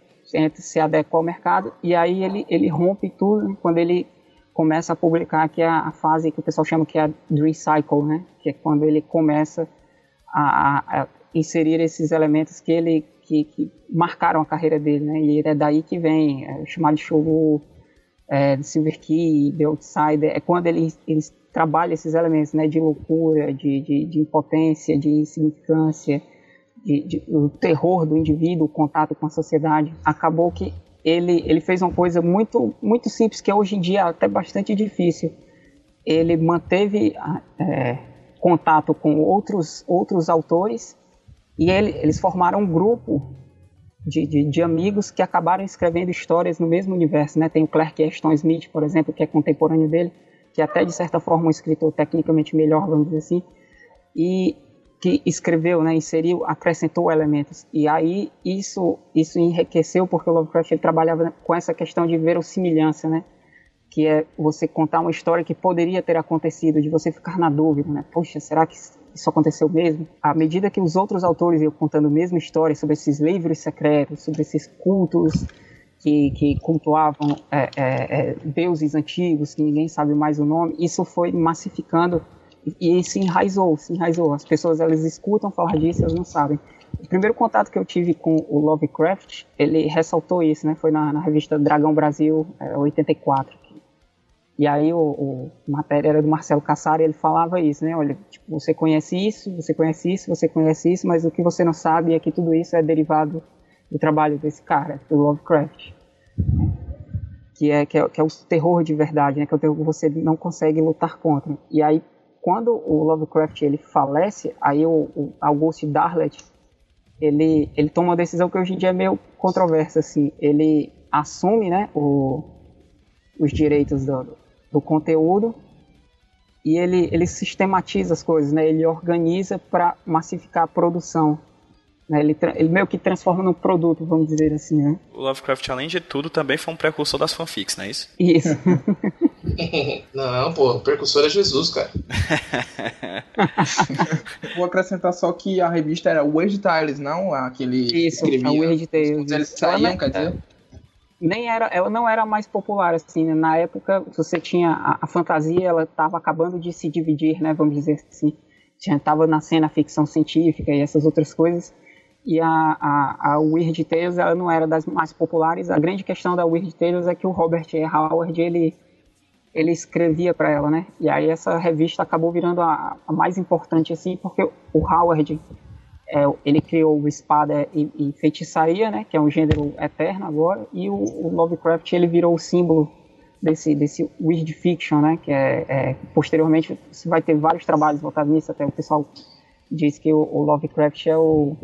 se adequa ao mercado, e aí ele, ele rompe tudo quando ele começa a publicar, que é a fase que o pessoal chama que é a recycle, né? Que é quando ele começa a, a inserir esses elementos que ele que, que, marcaram a carreira dele, né? E é daí que vem é, chamado de show é, Silver Key, The Outsider, é quando ele, ele trabalha esses elementos, né? De loucura, de, de, de impotência, de insignificância, de, de, o terror do indivíduo, o contato com a sociedade. Acabou que ele, ele fez uma coisa muito, muito simples, que é hoje em dia até bastante difícil. Ele manteve é, contato com outros, outros autores e ele, eles formaram um grupo de, de, de, amigos que acabaram escrevendo histórias no mesmo universo. Né? Tem o Clark Ashton Smith, por exemplo, que é contemporâneo dele, que é até de certa forma um escritor tecnicamente melhor, vamos dizer assim, e que escreveu, né, inseriu, acrescentou elementos. E aí isso isso enriqueceu porque o Lovecraft ele trabalhava com essa questão de verossimilhança, né? Que é você contar uma história que poderia ter acontecido, de você ficar na dúvida, né? Poxa, será que isso aconteceu mesmo, à medida que os outros autores iam contando a mesma história sobre esses livros secretos, sobre esses cultos que, que cultuavam é, é, é, deuses antigos, que ninguém sabe mais o nome, isso foi massificando e, se enraizou, se enraizou. As pessoas elas escutam falar disso elas não sabem. O primeiro contato que eu tive com o Lovecraft, ele ressaltou isso, né? Foi na, na revista Dragão Brasil, é, 84. E aí o, o matéria era do Marcelo Cassari, ele falava isso, né? Olha, tipo, você conhece isso, você conhece isso, você conhece isso, mas o que você não sabe é que tudo isso é derivado do trabalho desse cara, do Lovecraft. Que é, que é, que é o terror de verdade, né? Que é o terror que você não consegue lutar contra. E aí, quando o Lovecraft ele falece, aí o, o Auguste Darlet, ele, ele toma uma decisão que hoje em dia é meio controversa, assim. Ele assume, né, o, os direitos do, do conteúdo e ele, ele sistematiza as coisas, né? Ele organiza para massificar a produção. Né? Ele, ele meio que transforma num produto, vamos dizer assim, né? O Lovecraft, além de tudo, também foi um precursor das fanfics, não é isso? Isso. não, pô, o precursor é Jesus, cara. Vou acrescentar só que a revista era Weird Tales, não aquele... Isso, a Weird Tales. Eles saíam, quer dizer nem era, ela não era mais popular assim. Né? Na época, você tinha a, a fantasia, ela estava acabando de se dividir, né? Vamos dizer assim. Já estava nascendo a ficção científica e essas outras coisas. E a, a, a Weird Tales, ela não era das mais populares. A grande questão da Weird Tales é que o Robert E. Howard, ele ele escrevia para ela, né? E aí essa revista acabou virando a, a mais importante assim, porque o Howard é, ele criou o espada e, e, feitiçaria, né, que é um gênero eterno agora, e o, o, Lovecraft ele virou o símbolo desse, desse weird fiction, né, que é, é, posteriormente você vai ter vários trabalhos voltados nisso, até o pessoal diz que o, o Lovecraft é o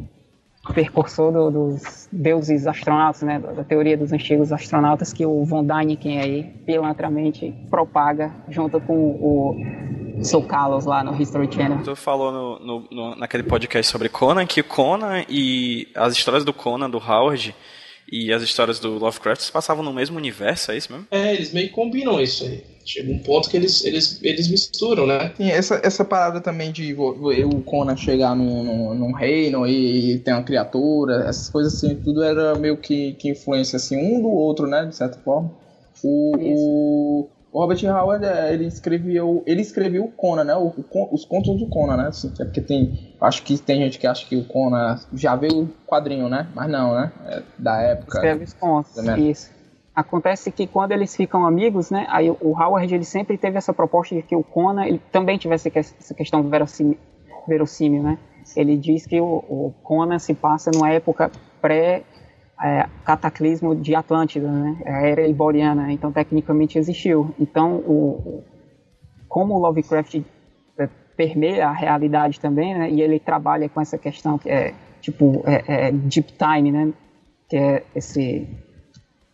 percursor do, dos deuses astronautas, né, da, teoria dos antigos astronautas que o Von Däniken aí pilantramente propaga junto com o Sou Carlos lá no History Channel. Tu falou no, no, no, naquele podcast sobre Conan que Conan e as histórias do Conan, do Howard, e as histórias do Lovecraft se passavam no mesmo universo, é isso mesmo? É, eles meio que combinam isso aí. Chega um ponto que eles, eles, eles misturam, né? Sim, essa, essa parada também de o Conan chegar num, num, num reino e, e ter uma criatura, essas coisas assim, tudo era meio que, que influência assim, um do outro, né? De certa forma. O, o, o Robert Howard, é, ele escreveu, ele escreveu o Conan, né? O, o, os contos do Conan, né? Assim, é porque tem, acho que tem gente que acha que o Conan já veio o quadrinho, né? Mas não, né? É da época. Escreve os contos, né? isso. Acontece que quando eles ficam amigos, né? Aí o Howard ele sempre teve essa proposta de que o Conan ele também tivesse essa questão verossímil, verossímil né? ele diz que o, o Conan se passa numa época pré é, cataclismo de Atlântida, né? A era iboriana, então tecnicamente existiu. Então, o, como o Lovecraft é, permeia a realidade também, né? E ele trabalha com essa questão que é tipo é, é deep time, né? Que é esse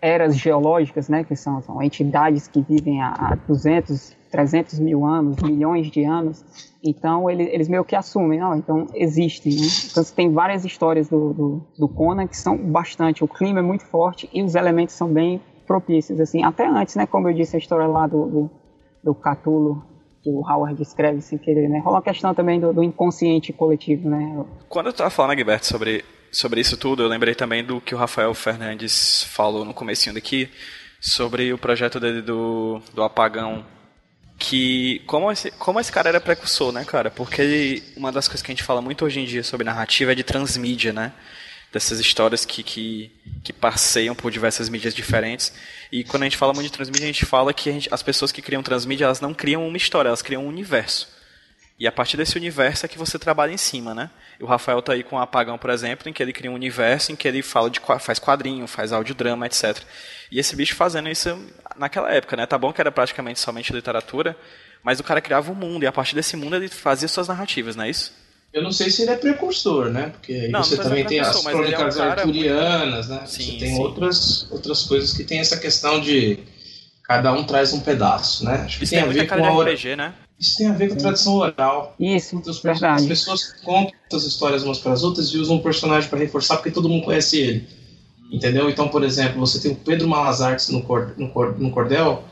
eras geológicas, né? Que são, são entidades que vivem há, há 200, 300 mil anos, milhões de anos. Então ele, eles meio que assumem, não, então existem, né? Então você tem várias histórias do, do, do, Conan que são bastante, o clima é muito forte e os elementos são bem propícios, assim, até antes, né, como eu disse, a história lá do, do, do Catulo, que o Howard escreve sem querer, né, rola a questão também do, do inconsciente coletivo, né. Quando eu tava falando, Gilberto, sobre, sobre isso tudo, eu lembrei também do que o Rafael Fernandes falou no comecinho daqui, sobre o projeto dele do, do apagão que como esse, como esse cara era precursor, né, cara? Porque ele, uma das coisas que a gente fala muito hoje em dia sobre narrativa é de transmídia, né? Dessas histórias que, que, que passeiam por diversas mídias diferentes. E quando a gente fala muito de transmídia, a gente fala que a gente, as pessoas que criam transmídia, elas não criam uma história, elas criam um universo. E a partir desse universo é que você trabalha em cima, né? E o Rafael tá aí com o Apagão, por exemplo, em que ele cria um universo em que ele fala de faz quadrinho, faz audiodrama, etc. E esse bicho fazendo isso naquela época, né? Tá bom que era praticamente somente literatura, mas o cara criava um mundo e a partir desse mundo ele fazia suas narrativas, não é isso? Eu não sei se ele é precursor, né? Porque aí não, você não também tem as crônicas é um arturianas, muito... né? Sim, você tem sim. outras, outras coisas que tem essa questão de cada um traz um pedaço, né? Acho que Isso tem, tem a ver com a RPG, né? Isso tem a ver com a tradição oral. Isso, então, verdade. As pessoas contam as histórias umas para as outras e usam um personagem para reforçar porque todo mundo conhece ele. Entendeu? Então, por exemplo, você tem o Pedro Malazartes no, no, no Cordel,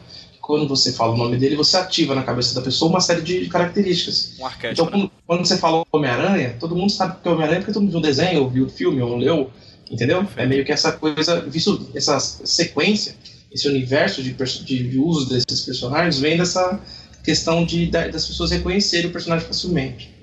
quando você fala o nome dele, você ativa na cabeça da pessoa uma série de características. Um arquétipo, então, quando, né? quando, você fala Homem-Aranha, todo mundo sabe que é Homem-Aranha porque todo mundo viu o desenho, ou viu o filme, ou leu, entendeu? É meio que essa coisa, visto essa sequência, esse universo de, de, de uso desses personagens, vem dessa questão de, das pessoas reconhecerem o personagem facilmente.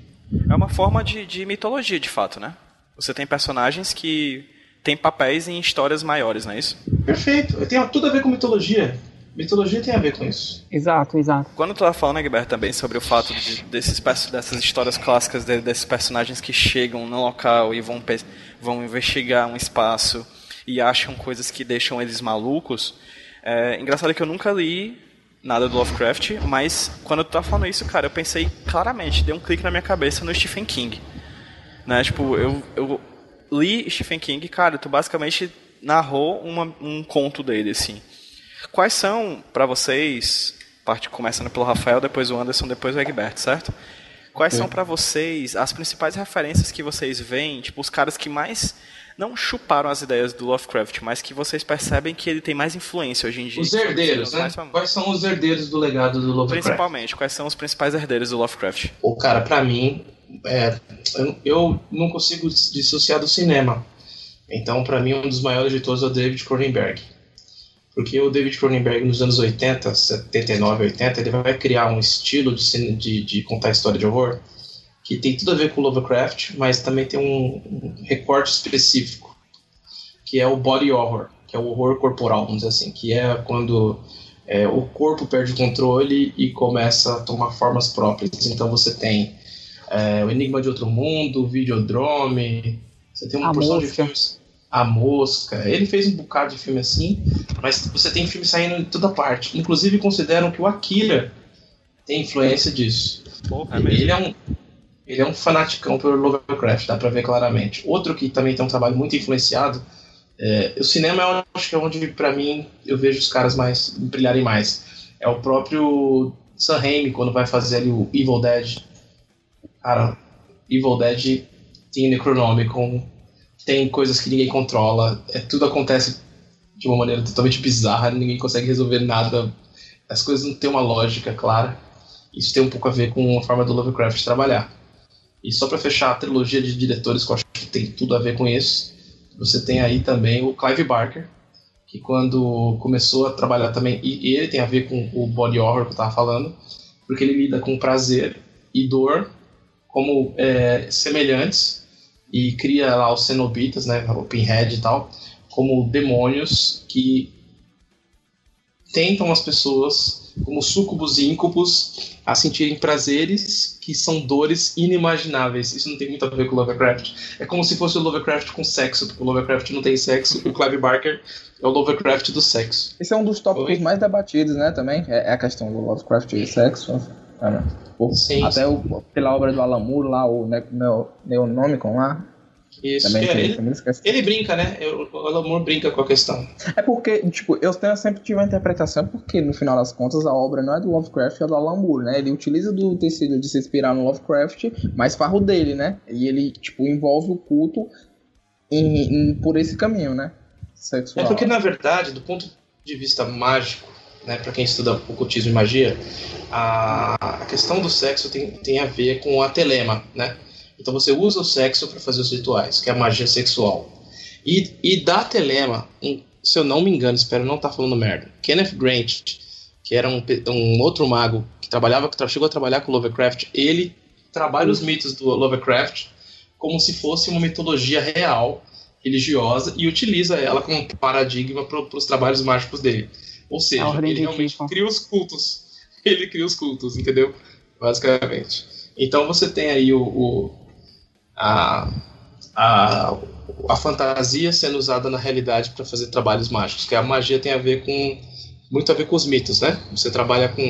É uma forma de, de mitologia, de fato, né? Você tem personagens que têm papéis em histórias maiores, não é isso? Perfeito. Tem tudo a ver com mitologia. Mitologia tem a ver com isso. Exato, exato. Quando tu estava falando, Egberto, também sobre o fato de, desses, dessas histórias clássicas, de, desses personagens que chegam no local e vão, vão investigar um espaço e acham coisas que deixam eles malucos, é engraçado que eu nunca li nada do Lovecraft, mas quando tu tá falando isso, cara, eu pensei claramente, deu um clique na minha cabeça no Stephen King. Né? Tipo, eu, eu li Stephen King, cara, tu basicamente narrou uma, um conto dele, assim. Quais são, para vocês, parte começando pelo Rafael, depois o Anderson, depois o Egberto, certo? Quais são para vocês as principais referências que vocês veem, tipo, os caras que mais não chuparam as ideias do Lovecraft, mas que vocês percebem que ele tem mais influência hoje em dia. Os herdeiros, né? Quais são os herdeiros do legado do Lovecraft? Principalmente, quais são os principais herdeiros do Lovecraft? O cara, para mim, é, eu não consigo dissociar do cinema. Então, para mim, um dos maiores de todos é o David Cronenberg. Porque o David Cronenberg, nos anos 80, 79, 80, ele vai criar um estilo de, de, de contar história de horror que tem tudo a ver com Lovecraft, mas também tem um, um recorte específico, que é o body horror, que é o horror corporal, vamos dizer assim, que é quando é, o corpo perde o controle e começa a tomar formas próprias. Então você tem é, o Enigma de Outro Mundo, o Videodrome, você tem uma a porção mosca. de filmes. A Mosca. Ele fez um bocado de filme assim, mas você tem filme saindo de toda parte. Inclusive consideram que o Akira tem influência disso. Porra, é ele é um ele é um fanaticão pelo Lovecraft, dá pra ver claramente. Outro que também tem um trabalho muito influenciado, é, o cinema eu acho que é onde, para mim, eu vejo os caras mais brilharem mais. É o próprio Sam Raimi, quando vai fazer ali o Evil Dead. Cara, Evil Dead tem Necronomicon, tem coisas que ninguém controla, é, tudo acontece de uma maneira totalmente bizarra, ninguém consegue resolver nada, as coisas não têm uma lógica clara. Isso tem um pouco a ver com a forma do Lovecraft trabalhar. E só para fechar a trilogia de diretores que eu acho que tem tudo a ver com isso, você tem aí também o Clive Barker, que quando começou a trabalhar também, e ele tem a ver com o body horror que eu estava falando, porque ele lida com prazer e dor como é, semelhantes e cria lá os cenobitas, né, o Pinhead e tal, como demônios que tentam as pessoas, como sucubus e íncubos, a sentirem prazeres que são dores inimagináveis. Isso não tem muito a ver com Lovecraft. É como se fosse o Lovecraft com sexo, porque o Lovecraft não tem sexo, o Clive Barker é o Lovecraft do sexo. Esse é um dos tópicos Oi? mais debatidos, né, também, é, é a questão do Lovecraft e sexo. Né? Sim, Até sim. O, pela obra do Alan Moore lá, o Neonomicon lá, isso, também, é, ele, ele, brinca, né? O Alan brinca com a questão. É porque, tipo, eu sempre tive a interpretação porque, no final das contas, a obra não é do Lovecraft, é do Alan Moore, né? Ele utiliza do tecido de se inspirar no Lovecraft, mas farro dele, né? E ele, tipo, envolve o culto em, em, por esse caminho, né? Sexual. É porque, na verdade, do ponto de vista mágico, né, para quem estuda ocultismo e magia, a, a questão do sexo tem, tem a ver com a telema, né? Então você usa o sexo para fazer os rituais, que é a magia sexual. E, e da telema, se eu não me engano, espero não estar tá falando merda, Kenneth Grant, que era um, um outro mago que trabalhava, que chegou a trabalhar com Lovecraft, ele trabalha os mitos do Lovecraft como se fosse uma mitologia real, religiosa, e utiliza ela como paradigma para os trabalhos mágicos dele. Ou seja, ele realmente cria os cultos. Ele cria os cultos, entendeu? Basicamente. Então você tem aí o, o a, a, a fantasia sendo usada na realidade para fazer trabalhos mágicos, que a magia tem a ver com muito a ver com os mitos, né? Você trabalha com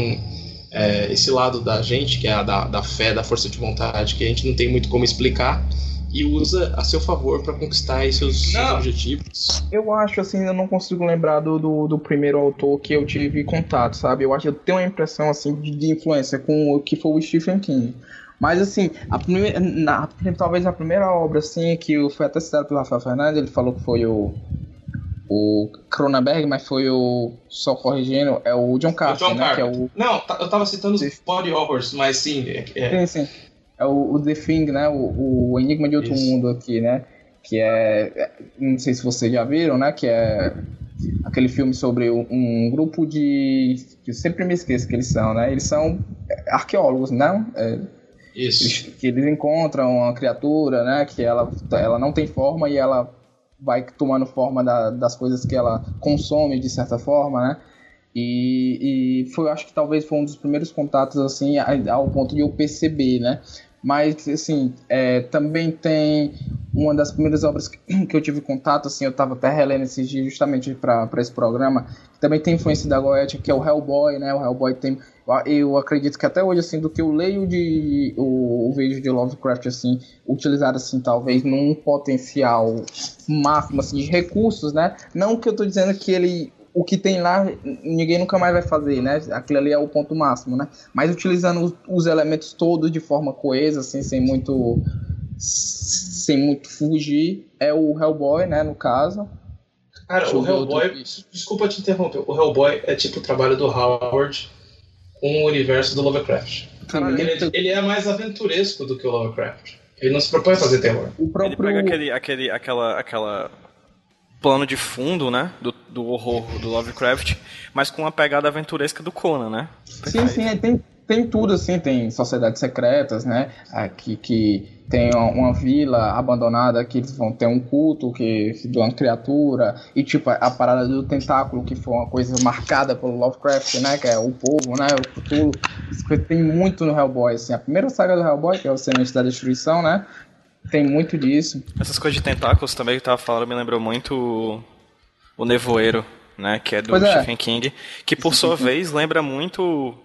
é, esse lado da gente, que é a da, da fé, da força de vontade, que a gente não tem muito como explicar, e usa a seu favor para conquistar seus, seus, objetivos. Eu acho assim, eu não consigo lembrar do, do, do, primeiro autor que eu tive contato, sabe? Eu acho que eu tenho uma impressão assim de, de influência com o que foi o Stephen King. Mas assim, a primeira, na, talvez a primeira obra assim que foi até citado pelo Rafael Fernandes, ele falou que foi o o Cronenberg, mas foi o só corrigindo, é o John Carter, John né, que é o Não, tá, eu tava citando os body horrors, mas sim, é, é... sim, sim. É o, o The Thing, né, o, o Enigma de Outro Isso. Mundo aqui, né? Que é, é, não sei se vocês já viram, né, que é aquele filme sobre um, um grupo de que eu sempre me esqueço que eles são, né? Eles são arqueólogos, não? É, isso. Que eles encontram uma criatura, né? Que ela, ela não tem forma e ela vai tomando forma da, das coisas que ela consome de certa forma, né? E, e foi, acho que talvez foi um dos primeiros contatos assim ao ponto de eu perceber, né? Mas assim, é, também tem uma das primeiras obras que eu tive contato, assim, eu estava até relendo esses dias justamente para esse programa, que também tem influência da Goethe, que é o Hellboy, né? O Hellboy tem eu acredito que até hoje, assim, do que eu leio de o, o vídeo de Lovecraft, assim, utilizado, assim, talvez num potencial máximo, assim, de recursos, né? Não que eu tô dizendo que ele o que tem lá ninguém nunca mais vai fazer, né? Aquilo ali é o ponto máximo, né? Mas utilizando os, os elementos todos de forma coesa, assim, sem muito sem muito fugir, é o Hellboy, né, no caso. Cara, o Hellboy, desculpa te interromper, o Hellboy é tipo o trabalho do Howard com o universo do Lovecraft. Ele, ele, é mais aventuresco do que o Lovecraft. Ele não se propõe a fazer terror. O próprio... Ele pega aquele, aquele, aquela, aquela plano de fundo, né, do, do horror do Lovecraft, mas com uma pegada aventuresca do Conan, né? Sim, sim, tem, tem tudo assim, tem sociedades secretas, né, aqui que tem uma vila abandonada que eles vão ter um culto que de uma criatura. E tipo a parada do tentáculo que foi uma coisa marcada pelo Lovecraft, né, que é o povo, né, o futuro. Isso tem muito no Hellboy, assim, a primeira saga do Hellboy, que é o Semente da Destruição, né, tem muito disso. Essas coisas de tentáculos também que eu tava falando me lembrou muito o Nevoeiro, né, que é do é. Stephen King, que por sua vez lembra muito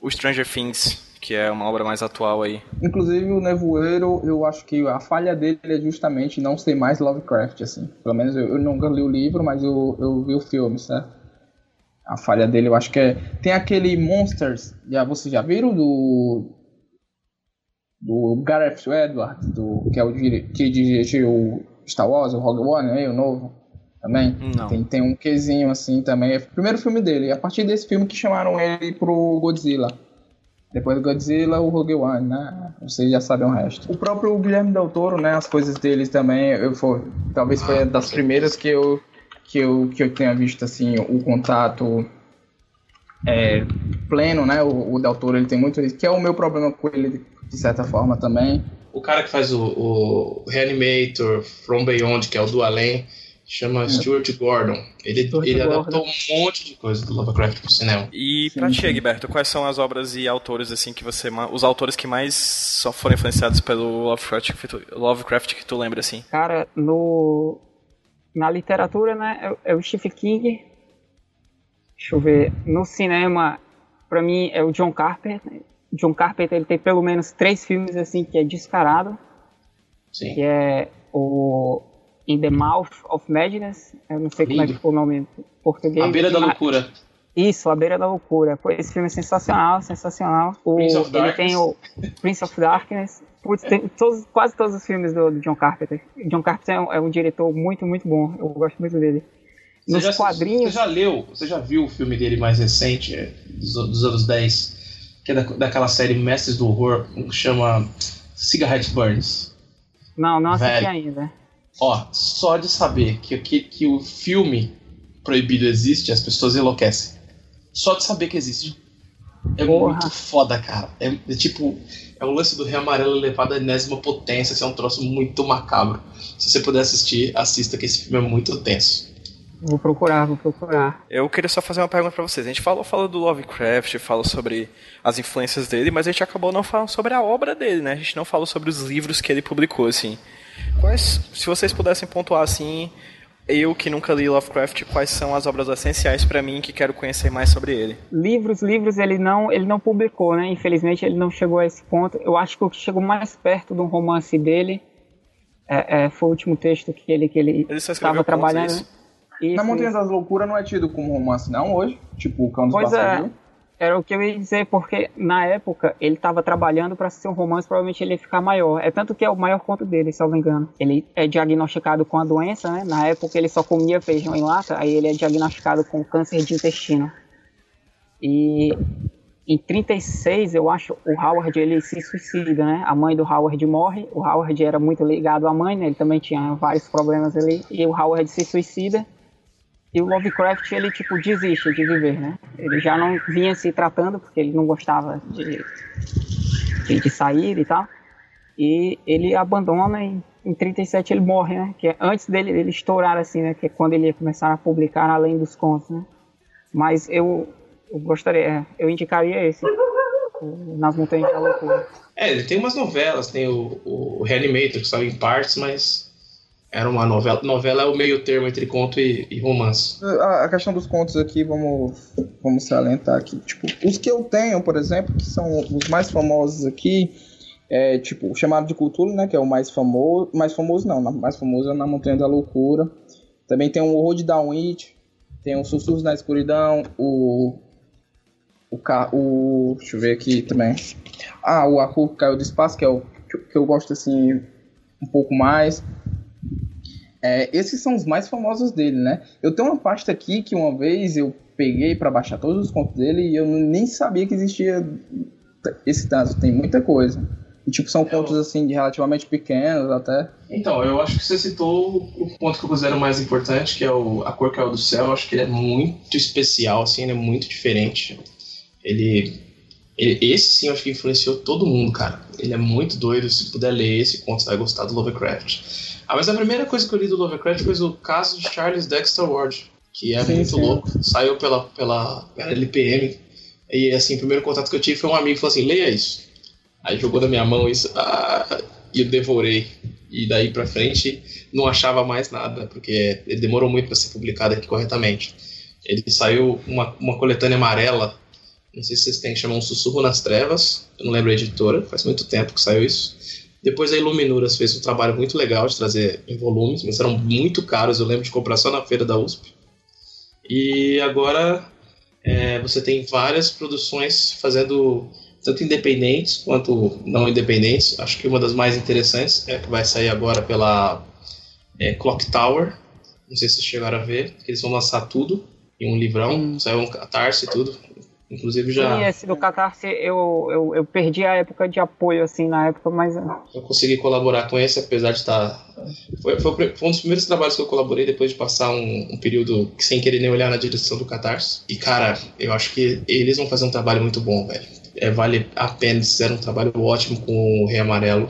o Stranger Things, que é uma obra mais atual aí. Inclusive o Nevoeiro, eu acho que a falha dele é justamente não ser mais Lovecraft, assim. Pelo menos eu, eu nunca li o livro, mas eu, eu vi o filme, certo? A falha dele, eu acho que é. Tem aquele Monsters, já, vocês já viram do. Do Gareth Edwards, do, que é o que dirigiu Star Wars, o Rogue One, aí, o novo também. Não. Tem, tem um quezinho assim também. É o primeiro filme dele. A partir desse filme que chamaram ele pro Godzilla. Depois do Godzilla, o Rogue One, né? Vocês já sabem o resto. O próprio Guilherme Del Toro, né? As coisas deles também, eu for, talvez foi ah, das primeiras que eu, que eu que eu tenha visto assim o contato é, pleno, né? O, o Del Toro ele tem muito isso, que é o meu problema com ele de certa forma também. O cara que faz o, o Reanimator, From Beyond, que é o do além, Chama é. Stuart Gordon. Ele, Stuart ele Gordon. adaptou um monte de coisa do Lovecraft pro cinema. E sim, pra ti, Egberto, quais são as obras e autores assim que você. Os autores que mais só foram influenciados pelo Lovecraft, Lovecraft que tu lembra assim? Cara, no. Na literatura, né, é, é o Stephen King. Deixa eu ver. No cinema, pra mim, é o John Carpenter. John Carpenter ele tem pelo menos três filmes assim que é descarado. Sim. Que é o In the Mouth of Madness. Eu não sei Lindo. como é que ficou o nome em português. A Beira da Loucura. Isso, A Beira da Loucura. Pô, esse filme é sensacional, sensacional. O, Prince of ele tem o Prince of Darkness. Putz, tem todos, quase todos os filmes do, do John Carpenter. John Carpenter é um, é um, diretor muito, muito bom. Eu gosto muito dele. Nos você já, quadrinhos. Você já leu, você já viu o filme dele mais recente, é, dos, dos anos 10, que é da, daquela série Mestres do Horror, que chama Cigarette Burns? Não, não assisti Velho. ainda. Ó, só de saber que, que, que o filme proibido existe, as pessoas enlouquecem. Só de saber que existe. É Porra. muito foda, cara. É, é, tipo, é o lance do Rei Amarelo elevado à enésima potência. Esse é um troço muito macabro. Se você puder assistir, assista, que esse filme é muito tenso. Vou procurar, vou procurar. Eu queria só fazer uma pergunta para vocês. A gente falou, falou do Lovecraft, falou sobre as influências dele, mas a gente acabou não falando sobre a obra dele, né? A gente não falou sobre os livros que ele publicou, assim. Quais, se vocês pudessem pontuar assim, eu que nunca li Lovecraft, quais são as obras essenciais para mim que quero conhecer mais sobre ele? Livros, livros ele não, ele não publicou, né? Infelizmente ele não chegou a esse ponto. Eu acho que o que chegou mais perto de um romance dele é, é, foi o último texto que ele que ele estava trabalhando. Isso, Na Montanha das Loucuras não é tido como romance não hoje, tipo o Cão dos Pois é. Era o que eu ia dizer, porque na época ele estava trabalhando para ser um romance, provavelmente ele ia ficar maior. É tanto que é o maior conto dele, se eu não me engano. Ele é diagnosticado com a doença, né? Na época ele só comia feijão em lata, aí ele é diagnosticado com câncer de intestino. E em 36, eu acho, o Howard ele se suicida, né? A mãe do Howard morre. O Howard era muito ligado à mãe, né? Ele também tinha vários problemas ali. E o Howard se suicida. E o Lovecraft, ele, tipo, desiste de viver, né? Ele já não vinha se tratando, porque ele não gostava de, de, de sair e tal. E ele abandona e em 37 ele morre, né? Que é antes dele, dele estourar, assim, né? Que é quando ele ia começar a publicar além dos contos, né? Mas eu, eu gostaria, eu indicaria esse, Nas Montanhas da Loucura. É, ele tem umas novelas, tem o, o Reanimator, que saiu em partes, mas era uma novela. Novela é o meio termo entre conto e, e romance. A, a, questão dos contos aqui, vamos, vamos salientar aqui. Tipo, os que eu tenho, por exemplo, que são os mais famosos aqui, é tipo, chamado de Cultura, né? Que é o mais famoso. Mais famoso não, mais famoso é na Montanha da Loucura. Também tem o Horror de Downwich, tem o Sussurros na Escuridão, o. O, o. Deixa eu ver aqui também. Ah, o Arru Caiu do Espaço, que é o que eu gosto assim um pouco mais. É, esses são os mais famosos dele, né? Eu tenho uma pasta aqui que uma vez eu peguei para baixar todos os contos dele e eu nem sabia que existia esse tanto. Tem muita coisa. E, tipo, são contos, assim, de relativamente pequenos até. Então, eu acho que você citou o ponto que eu considero mais importante, que é o A Cor Caiu do Céu. Eu acho que ele é muito especial, assim, ele é muito diferente. Ele, ele, Esse, sim, eu acho que influenciou todo mundo, cara. Ele é muito doido. Se puder ler esse conto, você vai gostar do Lovecraft. Ah, mas a primeira coisa que eu li do Lovecraft foi o caso de Charles Dexter Ward, que é sim, muito sim. louco. Saiu pela, pela, pela LPM. E assim, o primeiro contato que eu tive foi um amigo que falou assim: leia isso. Aí jogou na minha mão isso, ah, e eu devorei. E daí pra frente não achava mais nada, porque ele demorou muito para ser publicado aqui corretamente. Ele saiu uma, uma coletânea amarela, não sei se vocês têm, que chama Um Sussurro nas Trevas. Eu não lembro a editora, faz muito tempo que saiu isso. Depois a Iluminuras fez um trabalho muito legal de trazer em volumes, mas eram muito caros, eu lembro de comprar só na feira da USP. E agora é, você tem várias produções fazendo tanto independentes quanto não independentes. Acho que uma das mais interessantes é que vai sair agora pela é, Clock Tower. Não sei se vocês chegaram a ver, eles vão lançar tudo em um livrão, hum. saiu um catarse e tudo. Inclusive já. Sim, esse do Catarse eu, eu, eu perdi a época de apoio, assim, na época, mas. Eu consegui colaborar com esse, apesar de estar. Tá, foi, foi, foi um dos primeiros trabalhos que eu colaborei depois de passar um, um, período sem querer nem olhar na direção do Catarse. E, cara, eu acho que eles vão fazer um trabalho muito bom, velho. É, vale a pena, fizeram um trabalho ótimo com o Rei Amarelo.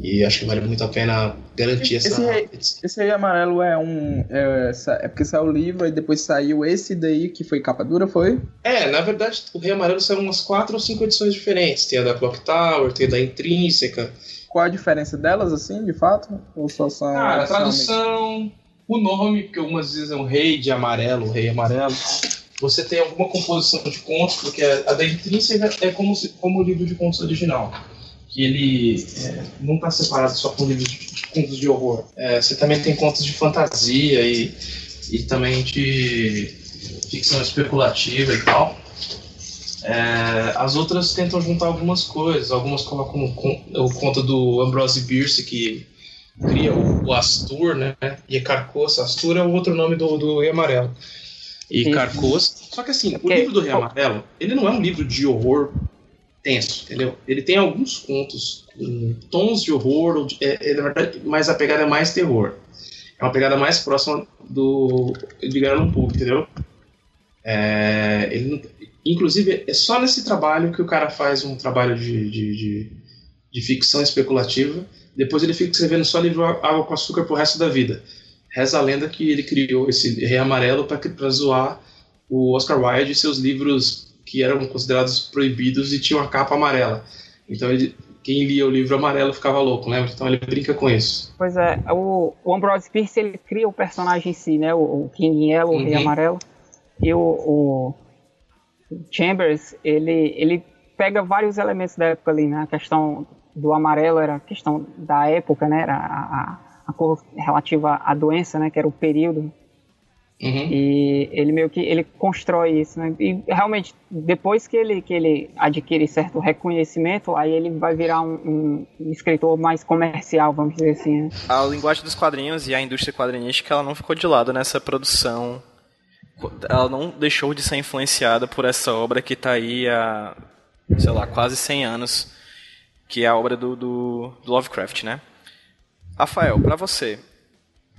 E acho que vale muito a pena garantir essa. Esse rei, esse rei amarelo é um. É, é, porque saiu o livro e depois saiu esse daí que foi capa dura, foi? É, na verdade, o Rei Amarelo saiu umas quatro ou cinco edições diferentes. Tem a da Clock Tower, tem a da Intrínseca. Qual a diferença delas, assim, de fato? Ou só são. Cara, a tradução, o nome, porque algumas vezes é um rei de amarelo, o rei amarelo. Você tem alguma composição de contos, porque a da Intrínseca é como, se, como o livro de contos original que ele é, não está separado só com livros de, contos de horror. É, você também tem contos de fantasia e, e também de ficção especulativa e tal. É, as outras tentam juntar algumas coisas, algumas colocam o, conto do Ambrose Bierce, que cria o, o Astur, né? E é Carcoça. Astur é o outro nome do, do Rei Amarelo. E Carcoça. Só que assim, o livro do Rei Amarelo, ele não é um livro de horror tenso, entendeu? Ele tem alguns contos com tons de horror, é, é, na verdade, mas a pegada é mais terror. É uma pegada mais próxima do Edgar Allan Poe, entendeu? É, ele, inclusive, é só nesse trabalho que o cara faz um trabalho de, de, de, de ficção especulativa. Depois ele fica escrevendo só livro Água com Açúcar pro resto da vida. Reza a lenda que ele criou esse Rei Amarelo para zoar o Oscar Wilde e seus livros que eram considerados proibidos e tinham a capa amarela. Então ele, quem lia o livro amarelo ficava louco, lembra? Então ele brinca com isso. Pois é, o, o Ambrose Pierce ele cria o personagem em si, né? O, o King Yellow, o Rei uhum. Amarelo. E o, o, Chambers, ele, ele pega vários elementos da época ali, né? A questão do amarelo era a questão da época, né? Era a, a, a cor relativa à doença, né? Que era o período Uhum. E ele meio que ele constrói isso, né? E realmente, depois que ele, que ele adquire certo reconhecimento, aí ele vai virar um, um escritor mais comercial, vamos dizer assim. Né? A linguagem dos quadrinhos e a indústria quadrinística, ela não ficou de lado nessa produção. Ela não deixou de ser influenciada por essa obra que está aí há, sei lá, quase 100 anos, que é a obra do, do, do Lovecraft, né? Rafael, para você,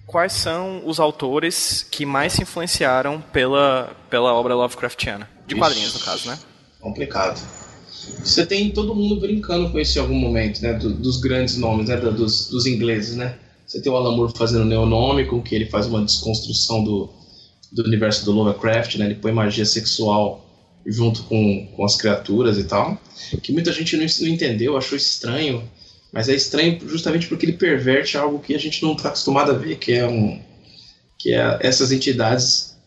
quais são os autores que mais se influenciaram pela, pela obra Lovecraftiana? De quadrinhos, no caso, né? Complicado. Você tem todo mundo brincando com isso em algum momento, né? Do, dos grandes nomes, né? Dos, dos ingleses, né? Você tem o Alan Moore fazendo Neonômico, que ele faz uma desconstrução do, do universo do Lovecraft, né? Ele põe magia sexual junto com, com as criaturas e tal. Que muita gente não, não entendeu, achou estranho mas é estranho justamente porque ele perverte algo que a gente não está acostumado a ver, que é um que é essas entidades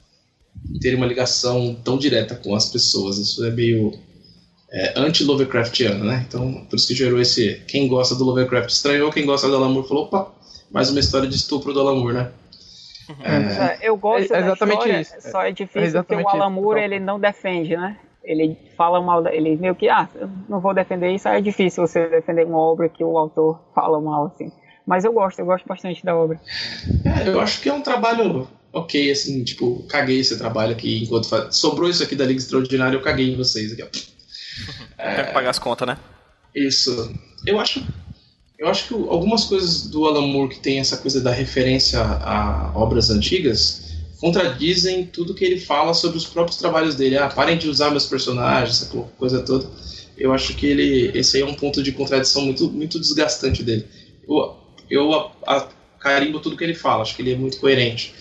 terem uma ligação tão direta com as pessoas. Isso é meio é, anti-Lovecraftiano, né? Então, por isso que gerou esse. Quem gosta do Lovecraft estranhou, quem gosta do Alan falou: opa, mais uma história de estupro do Alan né? Uhum. É... Eu gosto é, exatamente história, isso. só é difícil é porque o Alan ele não defende, né? Ele fala mal, ele meio que, ah, eu não vou defender isso, é difícil você defender uma obra que o autor fala mal, assim. Mas eu gosto, eu gosto bastante da obra. É, eu acho que é um trabalho ok, assim, tipo, caguei esse trabalho aqui enquanto faz... sobrou isso aqui da Liga Extraordinária, eu caguei em vocês aqui, ó. É... Tem que pagar as contas, né? Isso. Eu acho eu acho que algumas coisas do Alan Moore que tem essa coisa da referência a obras antigas contradizem tudo que ele fala sobre os próprios trabalhos dele. Ah, parem de usar meus personagens, essa coisa toda. Eu acho que ele, esse aí é um ponto de contradição muito, muito desgastante dele. Eu, eu a, a, carimbo tudo que ele fala, acho que ele é muito coerente.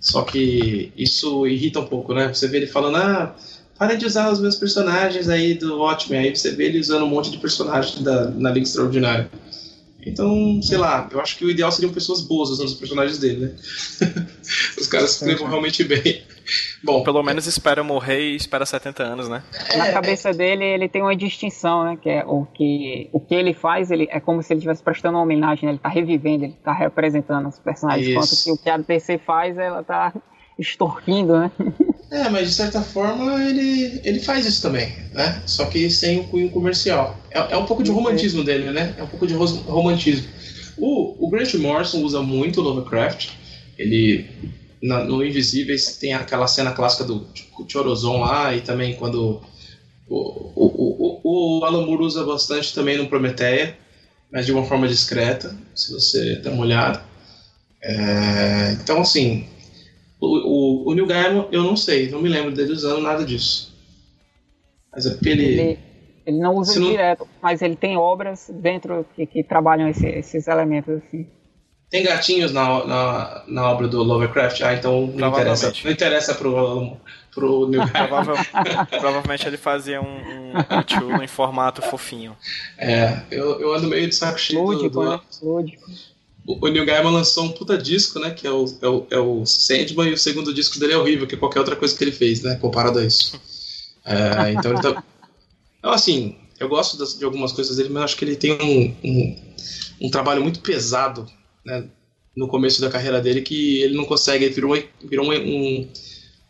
Só que isso irrita um pouco, né? Você vê ele falando, ah, parem de usar os meus personagens aí do Watchmen. Aí você vê ele usando um monte de personagens da, na Liga Extraordinária. Então, sei lá, eu acho que o ideal seriam pessoas boas usando os personagens dele, né? os caras escrevam realmente bem. Bom, pelo menos espera morrer e espera 70 anos, né? Na cabeça dele, ele tem uma distinção, né? Que é o que, o que ele faz, ele é como se ele estivesse prestando uma homenagem, né? ele tá revivendo, ele tá representando os personagens. Enquanto que o que a DC faz, ela tá extorquindo, né? É, mas de certa forma ele, ele faz isso também, né? Só que sem o cunho comercial. É, é um pouco de romantismo dele, né? É um pouco de romantismo. O, o Grant Morrison usa muito Lovecraft. Ele, na, no Invisíveis, tem aquela cena clássica do Chorozon lá, e também quando o, o, o, o Alan Moore usa bastante também no Prometeia, mas de uma forma discreta, se você der uma olhada. É, então, assim, o, o, o Neil Gaiman, eu não sei, não me lembro dele usando nada disso. Mas é porque ele. Ele, Ele não usa não... direto, mas ele tem obras dentro que, que trabalham esse, esses elementos assim. Tem gatinhos na, na, na, obra do Lovecraft? Ah, então não interessa, não interessa pro, pro Neil Provável, Provavelmente ele fazia um, um, um em formato fofinho. É, eu, eu ando meio de saco cheio Lúdico, do, do, né? Lúdico. O, Neil Gaiman lançou um puta disco, né? Que é o, é, o, é o Sandman, e o segundo disco dele é horrível, que qualquer outra coisa que ele fez, né? Comparado a isso. É, então ele tá. Então, assim, eu gosto das, de algumas coisas dele, mas acho que ele tem um, um, um trabalho muito pesado né, no começo da carreira dele que ele não consegue, virou, virou um,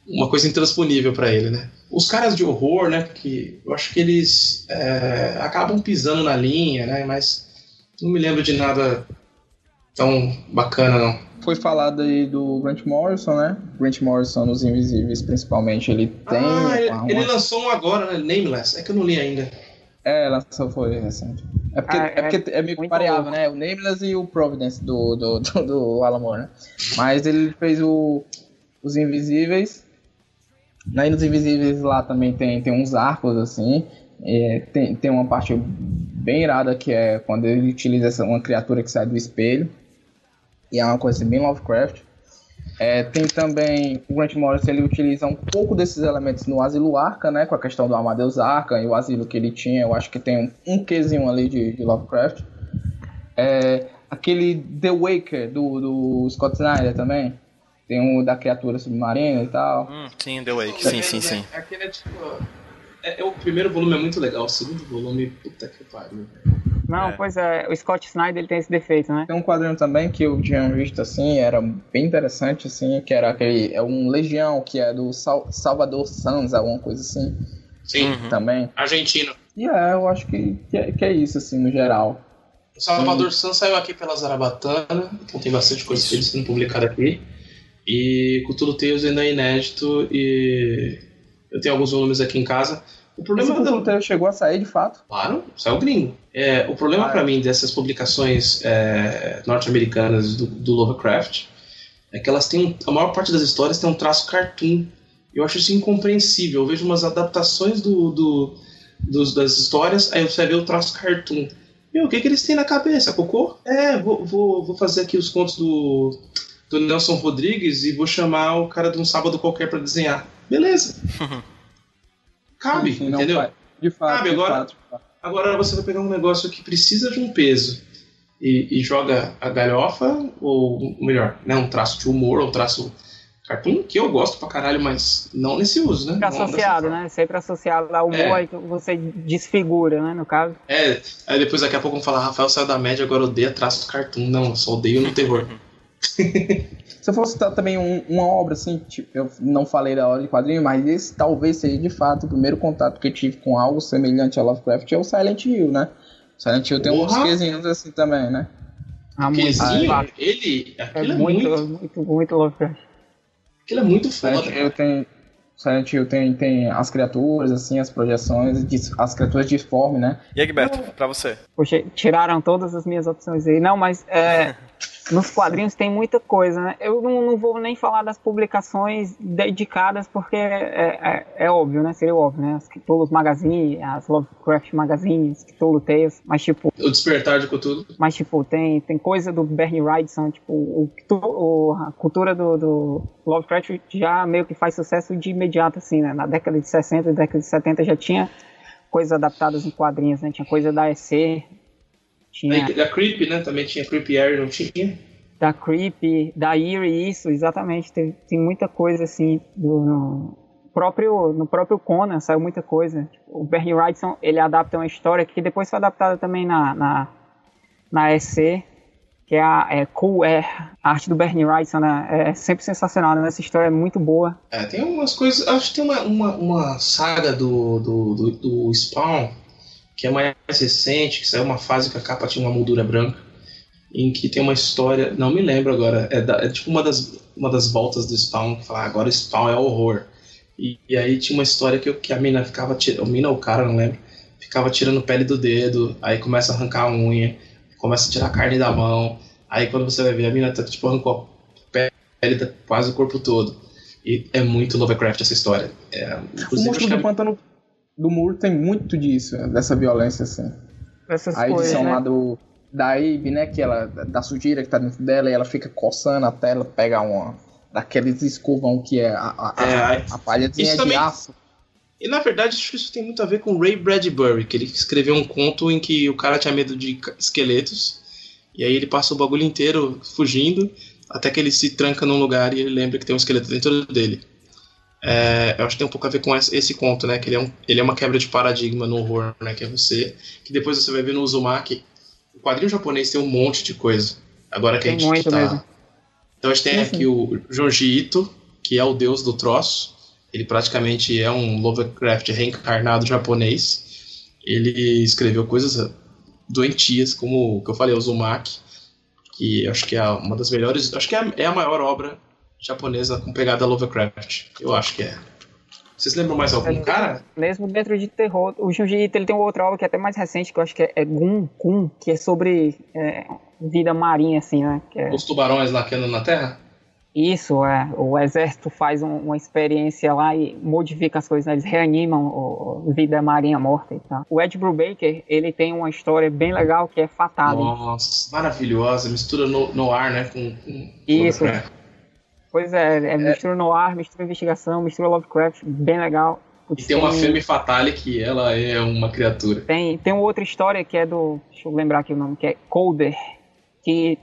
uma coisa intransponível para ele, né? Os caras de horror, né, que eu acho que eles é, acabam pisando na linha, né, mas não me lembro de nada tão bacana, não. Foi falado aí do Grant Morrison, né? Grant Morrison nos Invisíveis, principalmente, ele tem... Ah, ele, uma... ele lançou um agora, né, Nameless, é que eu não li ainda. É, lançou foi recente. É porque, ah, é, é, porque é meio variável, né? O Nameless e o Providence do, do, do, do Alan Moore, né? Mas ele fez o, os Invisíveis. Aí nos Invisíveis lá também tem, tem uns arcos, assim. tem, tem uma parte bem irada que é quando ele utiliza essa, uma criatura que sai do espelho. E é uma coisa assim, bem Lovecraft. É, tem também o Grant Morrison, ele utiliza um pouco desses elementos no Asilo Arca, né, com a questão do Amadeus Arca e o asilo que ele tinha, eu acho que tem um, um quesinho ali de, de Lovecraft. É, aquele The Waker do, do Scott Snyder também, tem um da criatura submarina e tal. Hum, sim, The Waker, sim, sim, sim. Aquele é tipo... É, é, o primeiro volume é muito legal, o segundo volume, puta que pariu, velho. Não, é. pois é, o Scott Snyder ele tem esse defeito, né? Tem um quadrinho também que eu tinha visto assim, era bem interessante, assim, que era aquele. É um Legião, que é do Sal, Salvador Sans, alguma coisa assim. Sim. Uhum. Também. Argentino. E é, eu acho que, que, é, que é isso, assim, no geral. O Salvador Sans saiu aqui pela Zarabatana, então tem bastante coisa que eles sendo publicada aqui. E Cthulhu Tales ainda é inédito e eu tenho alguns volumes aqui em casa. O problema Esse do... chegou a sair de fato. Claro, saiu gringo. É, o problema ah, para mim dessas publicações é, norte-americanas do, do, Lovecraft é que elas têm a maior parte das histórias tem um traço cartoon. Eu acho isso incompreensível. Eu vejo umas adaptações do, do dos, das histórias, aí você vê o traço cartoon. Meu, o que, que eles têm na cabeça? Cocô? É, vou, vou, vou fazer aqui os contos do, do Nelson Rodrigues e vou chamar o cara de um sábado qualquer para desenhar. Beleza. Cabe, Sim, entendeu? Não, de fato, Cabe. De agora, fato, agora você vai pegar um negócio que precisa de um peso e, e joga a galhofa, ou melhor, né, um traço de humor, ou um traço cartoon, que eu gosto pra caralho, mas não nesse uso, né? Fica associado, né? Sempre associado ao humor, é. aí você desfigura, né, no caso. É, aí depois daqui a pouco vão falar, Rafael saiu da média, agora odeia traço cartoon. Não, eu só odeio no terror. Se eu fosse citar também um, uma obra, assim, tipo, eu não falei da hora de quadrinho, mas esse talvez seja de fato o primeiro contato que eu tive com algo semelhante a Lovecraft é o Silent Hill, né? Silent Hill tem Porra. uns quezinhos assim também, né? Ah, ah, ele. Aquilo é, é muito, muito, muito, muito Lovecraft. Aquilo é muito foda. Silent Hill tem. Silent Hill tem, tem as criaturas, assim, as projeções, as criaturas disformes, né? E Egberto, pra você? Poxa, tiraram todas as minhas opções aí. Não, mas é, nos quadrinhos tem muita coisa, né? Eu não, não, vou nem falar das publicações dedicadas, porque é, é, é óbvio, né? Seria óbvio, né? As Cthulhu Magazine, as Lovecraft Magazines, Cthulhu Tales, mas tipo... O Despertar de Cthulhu. Mas tipo, tem, tem coisa do Bernie Wrightson, tipo, o, o, a cultura do, do Lovecraft já meio que faz sucesso de imediato, assim, né? Na década de 60 e década de 70 já tinha coisas adaptadas em quadrinhos, né? Tinha coisa da EC, tinha... Da Creep, né? Também tinha Creep Air, não tinha? Da Creep, da Eerie, isso, exatamente. Tem, tem muita coisa assim do, no, próprio, no próprio Conan saiu muita coisa. O Bernie Wrightson, ele adapta uma história que depois foi adaptada também na, na, na EC, que é a é Cool Air. A arte do Bernie Wrightson né? é sempre sensacional, né? Essa história é muito boa. É, tem umas coisas... Acho que tem uma, uma, uma saga do, do, do, do Spawn que é mais recente, que saiu uma fase que a capa tinha uma moldura branca, em que tem uma história, não me lembro agora, é, da, é tipo uma das, uma das voltas do Spawn, que fala, ah, agora Spawn é horror. E, e, aí tinha uma história que, que a mina ficava, a mina ou o cara, não lembro, ficava tirando pele do dedo, aí começa a arrancar a unha, começa a tirar a carne da mão, aí quando você vai ver, a mina tá, tipo, arrancou a pele da quase o corpo todo. E é muito Lovecraft essa história. É, o monstro do pântano do muro tem muito disso, dessa violência, assim. Essas a edição coisas, né? lá do, da Abe, né? Que ela, da sujeira que tá dentro dela e ela fica coçando a tela, pega uma. Daqueles escovão que é a, a, É, a, a palhazinha isso de também- aço. E na verdade, acho que isso tem muito a ver com Ray Bradbury, que ele escreveu um conto em que o cara tinha medo de esqueletos, e aí ele passa o bagulho inteiro fugindo, até que ele se tranca num lugar e ele lembra que tem um esqueleto dentro dele. É, eu acho que tem um pouco a ver com esse, conto, né? Que ele é, um- ele é uma quebra de paradigma no horror, né? Que é você. Que depois você vai ver no Uzumaki. O quadrinho japonês tem um monte de coisa. Agora que a Tem gente muito tá. mesmo. Então a gente tem aqui o Junji Ito, que é o deus do troço. Ele praticamente é um Lovecraft reencarnado japonês. Ele escreveu coisas doentias, como o que eu falei, o Uzumaki, que acho que é uma das melhores, acho que é a, é a maior obra japonesa com pegada Lovecraft. Eu acho que é. Vocês lembram mais algum É. cara? Mesmo dentro de terror, o Junji Ito ele tem outra obra que é até mais recente, que eu acho que é, é Gun, Kun, que é sobre é, vida marinha, assim, né? É- Os tubarões lá que andam na Terra? Isso, é. O exército faz um- uma experiência lá e modifica as coisas, né? Eles reanimam o, o vida marinha morta e tal. O Ed Brubaker, ele tem uma história bem legal que é Fatal. Nossa, maravilhosa, mistura no, no ar, né? Com, com Isso. Lovecraft. Pois é, é mistura no ar, mistura investigação, mistura Lovecraft, bem legal. E tem uma fêmea fatale que ela é uma criatura. Tem, tem uma outra história que é do. Deixa eu lembrar aqui o nome, que é Colder, que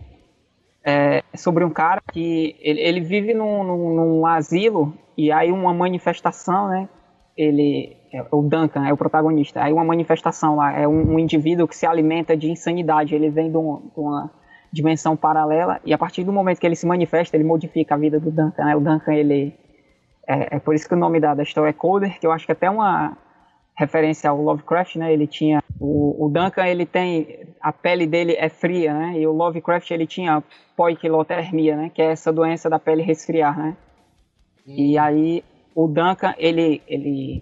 é sobre um cara que ele, ele vive num, num, num asilo e aí uma manifestação, né? Ele. é o Duncan é o protagonista. Aí uma manifestação lá, é um, um indivíduo que se alimenta de insanidade. Ele vem de, um- de uma dimensão paralela e a partir do momento que ele se manifesta, ele modifica a vida do Duncan. Né? O Duncan, ele. É, é por isso que o nome da, da história é Colder, que eu acho que até uma referência ao Lovecraft, né? Ele tinha o, o Duncan, ele tem a pele dele é fria, né? E o Lovecraft ele tinha poiquilotermia, né? Que é essa doença da pele resfriar, né? E aí o Duncan ele ele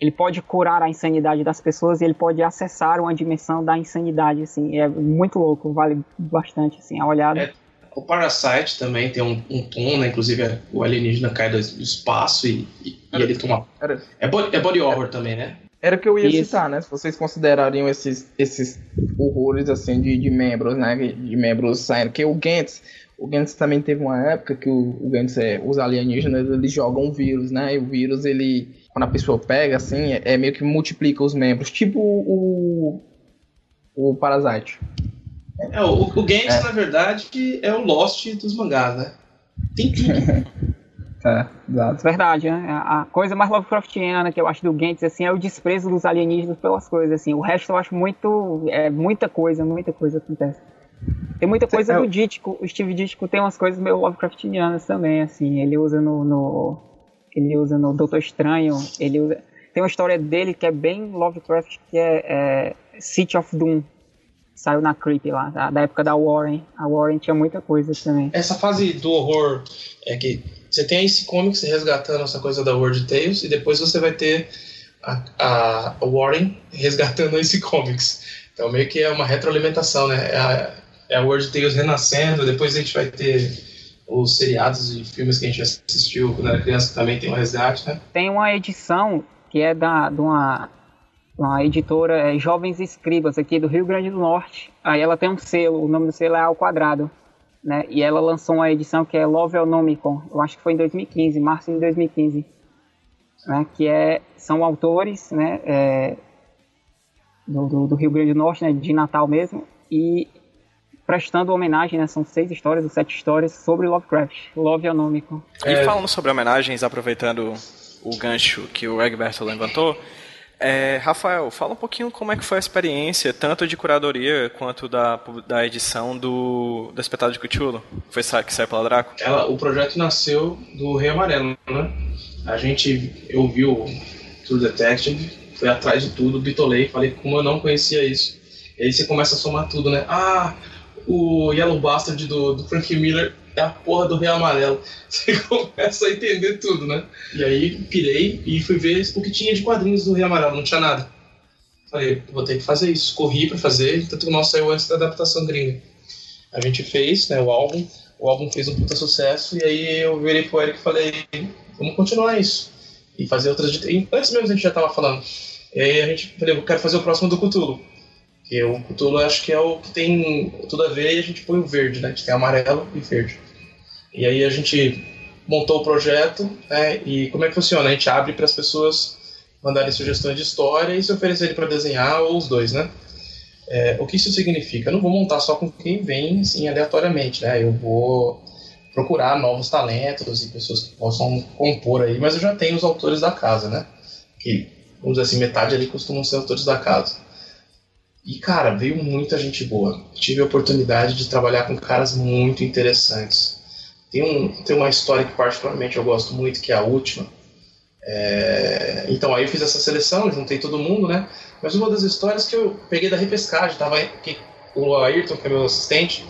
ele pode curar a insanidade das pessoas e ele pode acessar uma dimensão da insanidade, assim. É muito louco, vale bastante assim a olhada. É. O Parasite também tem um, um tom, né? Inclusive o alienígena cai do espaço e, e- e ele toma. Era, É body, é body horror também, né? era o que eu ia Isso. citar, né? Se vocês considerariam esses, esses horrores, assim, de, de membros, né? De membros saindo. Porque o Gantz, o Gantz também teve uma época que o, o Gantz, é, os alienígenas, eles jogam um vírus, né? E o vírus, ele, quando a pessoa pega, assim, é, é meio que multiplica os membros. Tipo o, o Parasite. É, o, o Gantz, na verdade, que é o Lost dos mangás, né? Tem tudo. É, exato. Verdade, né? A coisa mais Lovecraftiana que eu acho do Gantz, assim, é o desprezo dos alienígenas pelas coisas, assim. O resto eu acho muito... É muita coisa, muita coisa acontece. Tem muita coisa É, do Dítico. O Steve Dítico tem umas coisas meio Lovecraftianas também, assim. Ele usa no... no- ele usa no Doutor Estranho, ele usa... Tem uma história dele que é bem Lovecraft, que é, é City of Doom. Saiu na Creep lá, da, da época da Warren. A Warren tinha muita coisa também. Essa fase do horror é que você tem esse Comics resgatando essa coisa da World Tales e depois você vai ter a, a- a Warren resgatando esse Comics. Então meio que é uma retroalimentação, né? É a, é a World Tales renascendo, depois a gente vai ter os seriados e filmes que a gente assistiu quando era criança também tem um resgate, né? tem uma edição que é da, de uma, uma editora é, Jovens Escribas aqui do Rio Grande do Norte. Aí ela tem um selo, o nome do selo é Ao Quadrado. Né? E ela lançou uma edição que é Lovelnomicon, eu acho que foi em 2015, março de 2015. Né? Que é, são autores né? é, do, do, do Rio Grande do Norte, né? de Natal mesmo, e prestando homenagem, né? são seis histórias ou sete histórias sobre Lovecraft, Lovelnomicon. E É. falando sobre homenagens, aproveitando o gancho que o Egberto levantou, é, Rafael, fala um pouquinho como é que foi a experiência, tanto de curadoria quanto da, da edição do, do espetáculo de Cthulhu. Foi que saiu pela Draco? ela, o projeto nasceu do Rei Amarelo, né? A gente, eu vi o True Detective, fui atrás de tudo, bitolei, falei como eu não conhecia isso. E aí você começa a somar tudo, né? Ah, o Yellow Bastard do, do Frank Miller é a porra do Rei Amarelo. Você começa a entender tudo, né? E aí pirei e fui ver o que tinha de quadrinhos do Rei Amarelo, não tinha nada. Falei, vou ter que fazer isso. Corri pra fazer, tanto que o nosso saiu antes da adaptação gringa. A gente fez, né, o álbum, o álbum fez um puta sucesso, e aí eu virei pro Eric e falei, vamos continuar isso. E fazer outras. e Antes mesmo a gente já tava falando. E aí a gente falei, eu quero fazer o próximo do Cthulhu. Que o Cthulhu acho que é o que tem tudo a ver e a gente põe o verde, né? A gente tem amarelo e verde. E aí a gente montou o projeto, né? E como é que funciona? A gente abre para as pessoas mandarem sugestões de história e se oferecerem para desenhar ou os dois, né? É, o que isso significa? Eu não vou montar só com quem vem, assim, aleatoriamente, né? Eu vou procurar novos talentos e pessoas que possam compor aí, mas eu já tenho os autores da casa, né? Que, vamos dizer assim, metade ali costumam ser autores da casa. E, cara, veio muita gente boa. Tive a oportunidade de trabalhar com caras muito interessantes. Tem, um, tem uma história que, particularmente, eu gosto muito, que é a última. É... Então, aí eu fiz essa seleção, juntei todo mundo, né? Mas uma das histórias que eu peguei da repescagem, tava que o Ayrton, que é meu assistente,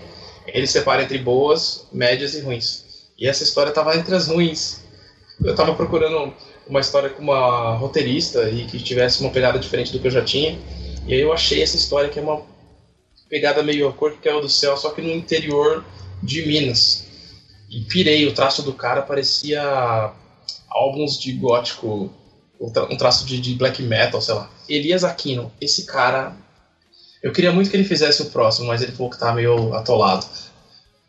ele separa entre boas, médias e ruins. E essa história estava entre as ruins. Eu estava procurando uma história com uma roteirista e que tivesse uma pegada diferente do que eu já tinha. E aí eu achei essa história que é uma pegada meio a cor que caiu do céu, só que no interior de Minas. E pirei, o traço do cara parecia álbuns de gótico, um traço de, de black metal, sei lá. Elias Aquino, esse cara eu queria muito que ele fizesse o próximo, mas ele falou que tá meio atolado.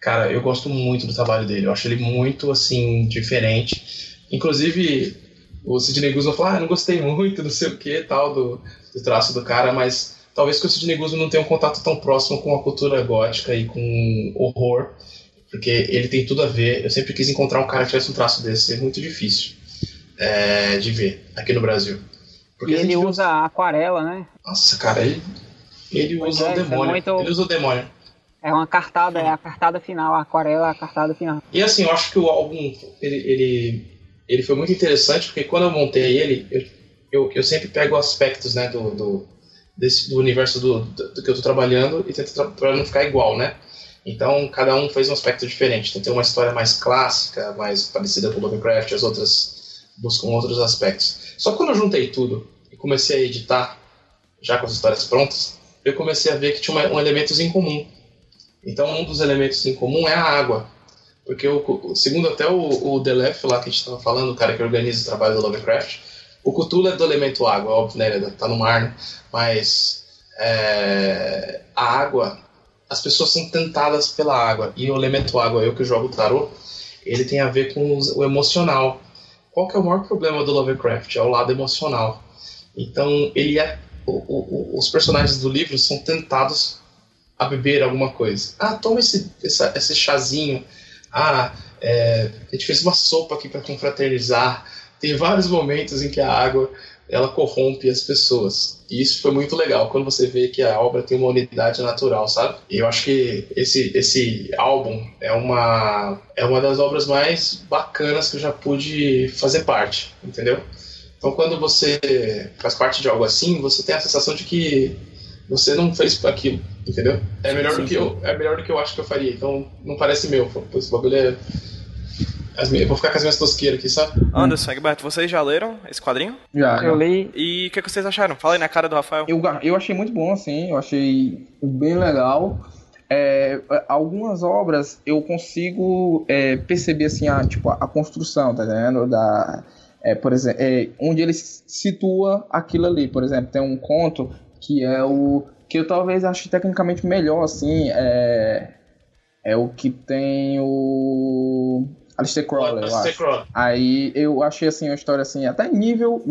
Cara, eu gosto muito do trabalho dele. Eu acho ele muito, assim, diferente. Inclusive, o Sidney Guzman falou, ah, não gostei muito, não sei o que, tal, do, do traço do cara, mas talvez que o Sidney Guzman não tenha um contato tão próximo com a cultura gótica e com horror, porque ele tem tudo a ver. Eu sempre quis encontrar um cara que tivesse um traço desse, é muito difícil é, de ver aqui no Brasil. Porque e ele usa aquarela, né? Nossa, cara, ele ele usa é, o demônio. Muito... Ele usa o demônio. É uma cartada, é a cartada final, a aquarela é a cartada final. E assim, eu acho que o álbum, ele, ele, ele foi muito interessante, porque quando eu montei ele, eu, eu, eu sempre pego aspectos, né, do, do, desse, do universo do, do, do que eu tô trabalhando e tento para não ficar igual, né? Então, cada um fez um aspecto diferente. Tem uma história mais clássica, mais parecida com Lovecraft, as outras buscam outros aspectos. Só que quando eu juntei tudo e comecei a editar, já com as histórias prontas, eu comecei a ver que tinha um elementos em comum. Então, um dos elementos em comum é a água. Porque, o, segundo até o, o Delef, lá que a gente estava falando, o cara que organiza o trabalho do Lovecraft, o Cthulhu é do elemento água, óbvio, né? Ele tá no mar, né? Mas é, a água, as pessoas são tentadas pela água. E o elemento água, eu que jogo tarô, ele tem a ver com o emocional. Qual que é o maior problema do Lovecraft? É o lado emocional. Então, ele é o, o, os personagens do livro são tentados a beber alguma coisa. Ah, toma esse, essa, esse chazinho. Ah, é, a gente fez uma sopa aqui para confraternizar. Tem vários momentos em que a água ela corrompe as pessoas. E isso foi muito legal quando você vê que a obra tem uma unidade natural, sabe? E eu acho que esse, esse álbum é uma, é uma das obras mais bacanas que eu já pude fazer parte, entendeu? Então, quando você faz parte de algo assim, você tem a sensação de que você não fez aquilo, entendeu? É melhor sim, do que sim. eu, é melhor do que eu acho que eu faria. Então, não parece meu. Esse bagulho é eu vou ficar com as minhas tosqueiras aqui, sabe? Anderson, Egberto, vocês já leram esse quadrinho? Já. Eu li. E o que, que, vocês acharam? Fala aí na cara do Rafael. Eu, eu achei muito bom, assim. Eu achei bem legal. É, algumas obras eu consigo é, perceber, assim, a, tipo, a construção, tá entendendo? Da é, por exemplo, é, onde ele situa aquilo ali. Por exemplo, tem um conto que é o que eu talvez ache tecnicamente melhor, assim, é, é o que tem o Alistair Crowley, eu acho. Crowley. Aí eu achei assim uma história assim, até nível,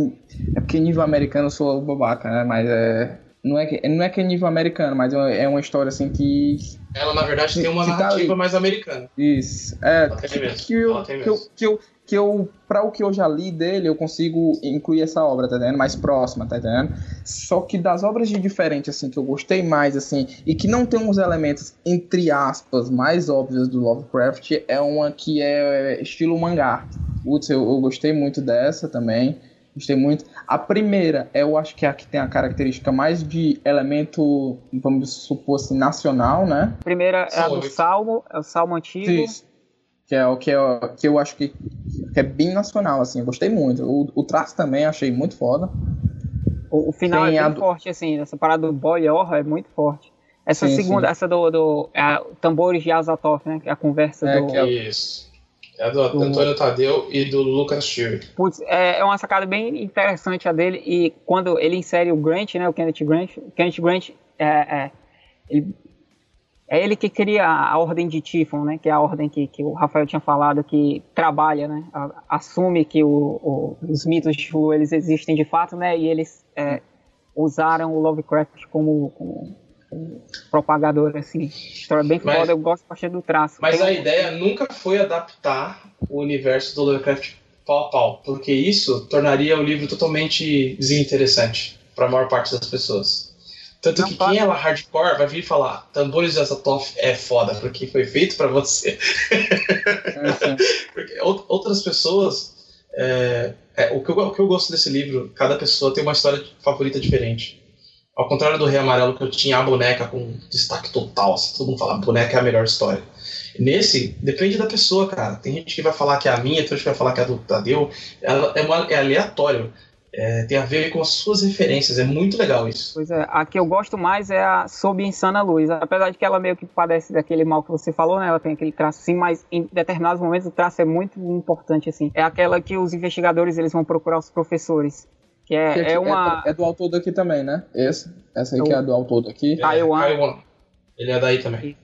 é porque nível americano eu sou babaca, né? Mas é não é que não é que é nível americano, mas é, é uma história assim que ela na verdade tem uma tá narrativa tá mais americana. Isso. É, que, que, eu, que, eu, que eu que eu, para o que eu já li dele, eu consigo incluir essa obra, tá entendendo? Mais próxima, tá entendendo? Só que das obras de diferente, assim, que eu gostei mais, assim, e que não tem uns elementos, entre aspas, mais óbvios do Lovecraft, é uma que é estilo mangá. Putz, eu, eu gostei muito dessa também. Gostei muito. A primeira, eu acho que é a que tem a característica mais de elemento, vamos supor assim, nacional, né? A primeira é a do Salmo, é o Salmo Antigo. Isso que é o que, eu, que eu acho que, que é bem nacional, assim, eu gostei muito. O, o traço também achei muito foda. O, o final Tem é bem forte, assim, essa parada do boy horror é muito forte. Essa sim, segunda, sim. essa do, do é, Tambores de Azatoth, né? Que é a conversa é, do. Que é... Isso. É do, do Antônio Tadeu e do Lucas Shear. Putz, é, é uma sacada bem interessante a dele. E quando ele insere o Grant, né, o Kenneth Grant, o Kenneth Grant é, é, ele, é ele que cria a ordem de Tifon, né, que é a ordem que, que o Rafael tinha falado, que trabalha, né, assume que o, o, os mitos de Cthulhu, eles existem de fato, né, e eles é, usaram o Lovecraft como, como propagador, assim. História bem mas, foda, eu gosto bastante do traço. Mas Tem a um... ideia nunca foi adaptar o universo do Lovecraft pau a pau, porque isso tornaria o livro totalmente desinteressante para a maior parte das pessoas. Tanto Não, que quem é lá hardcore vai vir falar Tambores de Azathoth é foda, porque foi feito para você. É, porque outras pessoas. É, é, o, que eu, o que eu gosto desse livro, cada pessoa tem uma história favorita diferente. Ao contrário do Rei Amarelo, que eu tinha a boneca com destaque total, assim, todo mundo fala, a boneca é a melhor história. Nesse, depende da pessoa, cara. Tem gente que vai falar que é a minha, tem gente que vai falar que é a do Tadeu. Ela é, uma, é aleatório. É, tem a ver com as suas referências, é muito legal isso. Pois é, a que eu gosto mais é a Sob Insana Luz. Apesar de que ela meio que padece daquele mal que você falou, né? Ela tem aquele traço sim, mas em determinados momentos o traço é muito importante, assim. É aquela que os investigadores eles vão procurar os professores. Que é, que é, é uma. É, é, do autor daqui também, né? Esse. Essa aí que é do autor daqui. Taiwan. É, Taiwan. Ele é daí também.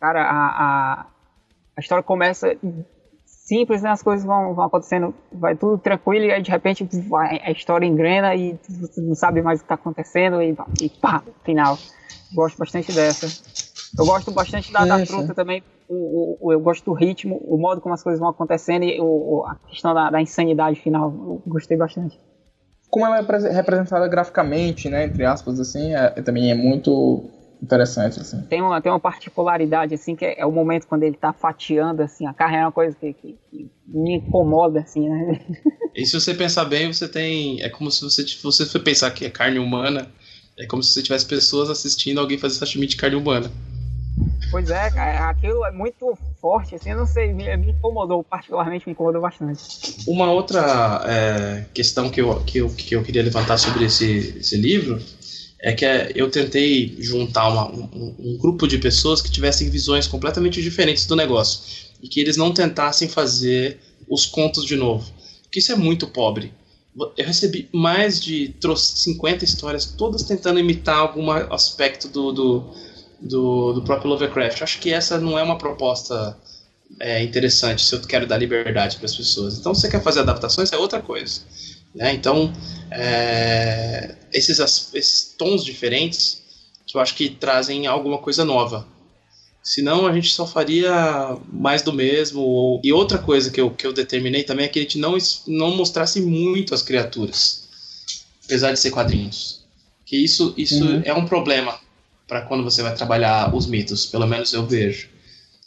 Cara, a, a, a história começa simples, né? As coisas vão, vão acontecendo, vai tudo tranquilo e aí de repente vai, a história engrena e você não sabe mais o que está acontecendo e, e pá, final. Gosto bastante dessa. Eu gosto bastante da, da truta também. O, o, eu gosto do ritmo, o modo como as coisas vão acontecendo e o, a questão da, da insanidade final. Eu gostei bastante como ela é representada graficamente, né, entre aspas, assim, é, também é muito interessante, assim. Tem uma, tem uma particularidade, assim, que é, é o momento quando ele tá fatiando, assim, a carne é uma coisa que, que, que, me incomoda, assim, né. E se você pensar bem, você tem, é como se você, se você for pensar que é carne humana, é como se você tivesse pessoas assistindo alguém fazer sashimi de carne humana. Pois é, aquilo é muito forte, assim, eu não sei, me, me incomodou, particularmente me incomodou bastante. Uma outra é, questão que eu, que, eu, que eu queria levantar sobre esse, esse livro é que é, eu tentei juntar uma, um, um, grupo de pessoas que tivessem visões completamente diferentes do negócio e que eles não tentassem fazer os contos de novo, porque isso é muito pobre. Eu recebi mais de 50 histórias, todas tentando imitar algum aspecto do, do do, do próprio Lovecraft. Acho que essa não é uma proposta é, interessante se eu quero dar liberdade para as pessoas. Então, se você quer fazer adaptações, é outra coisa. Né? Então, é, esses, esses tons diferentes que eu acho que trazem alguma coisa nova. Senão a gente só faria mais do mesmo. E outra coisa que eu, que eu determinei também é que a gente não, não mostrasse muito as criaturas, apesar de ser quadrinhos. Que isso, isso uhum. é um problema para quando você vai trabalhar os mitos, pelo menos eu vejo.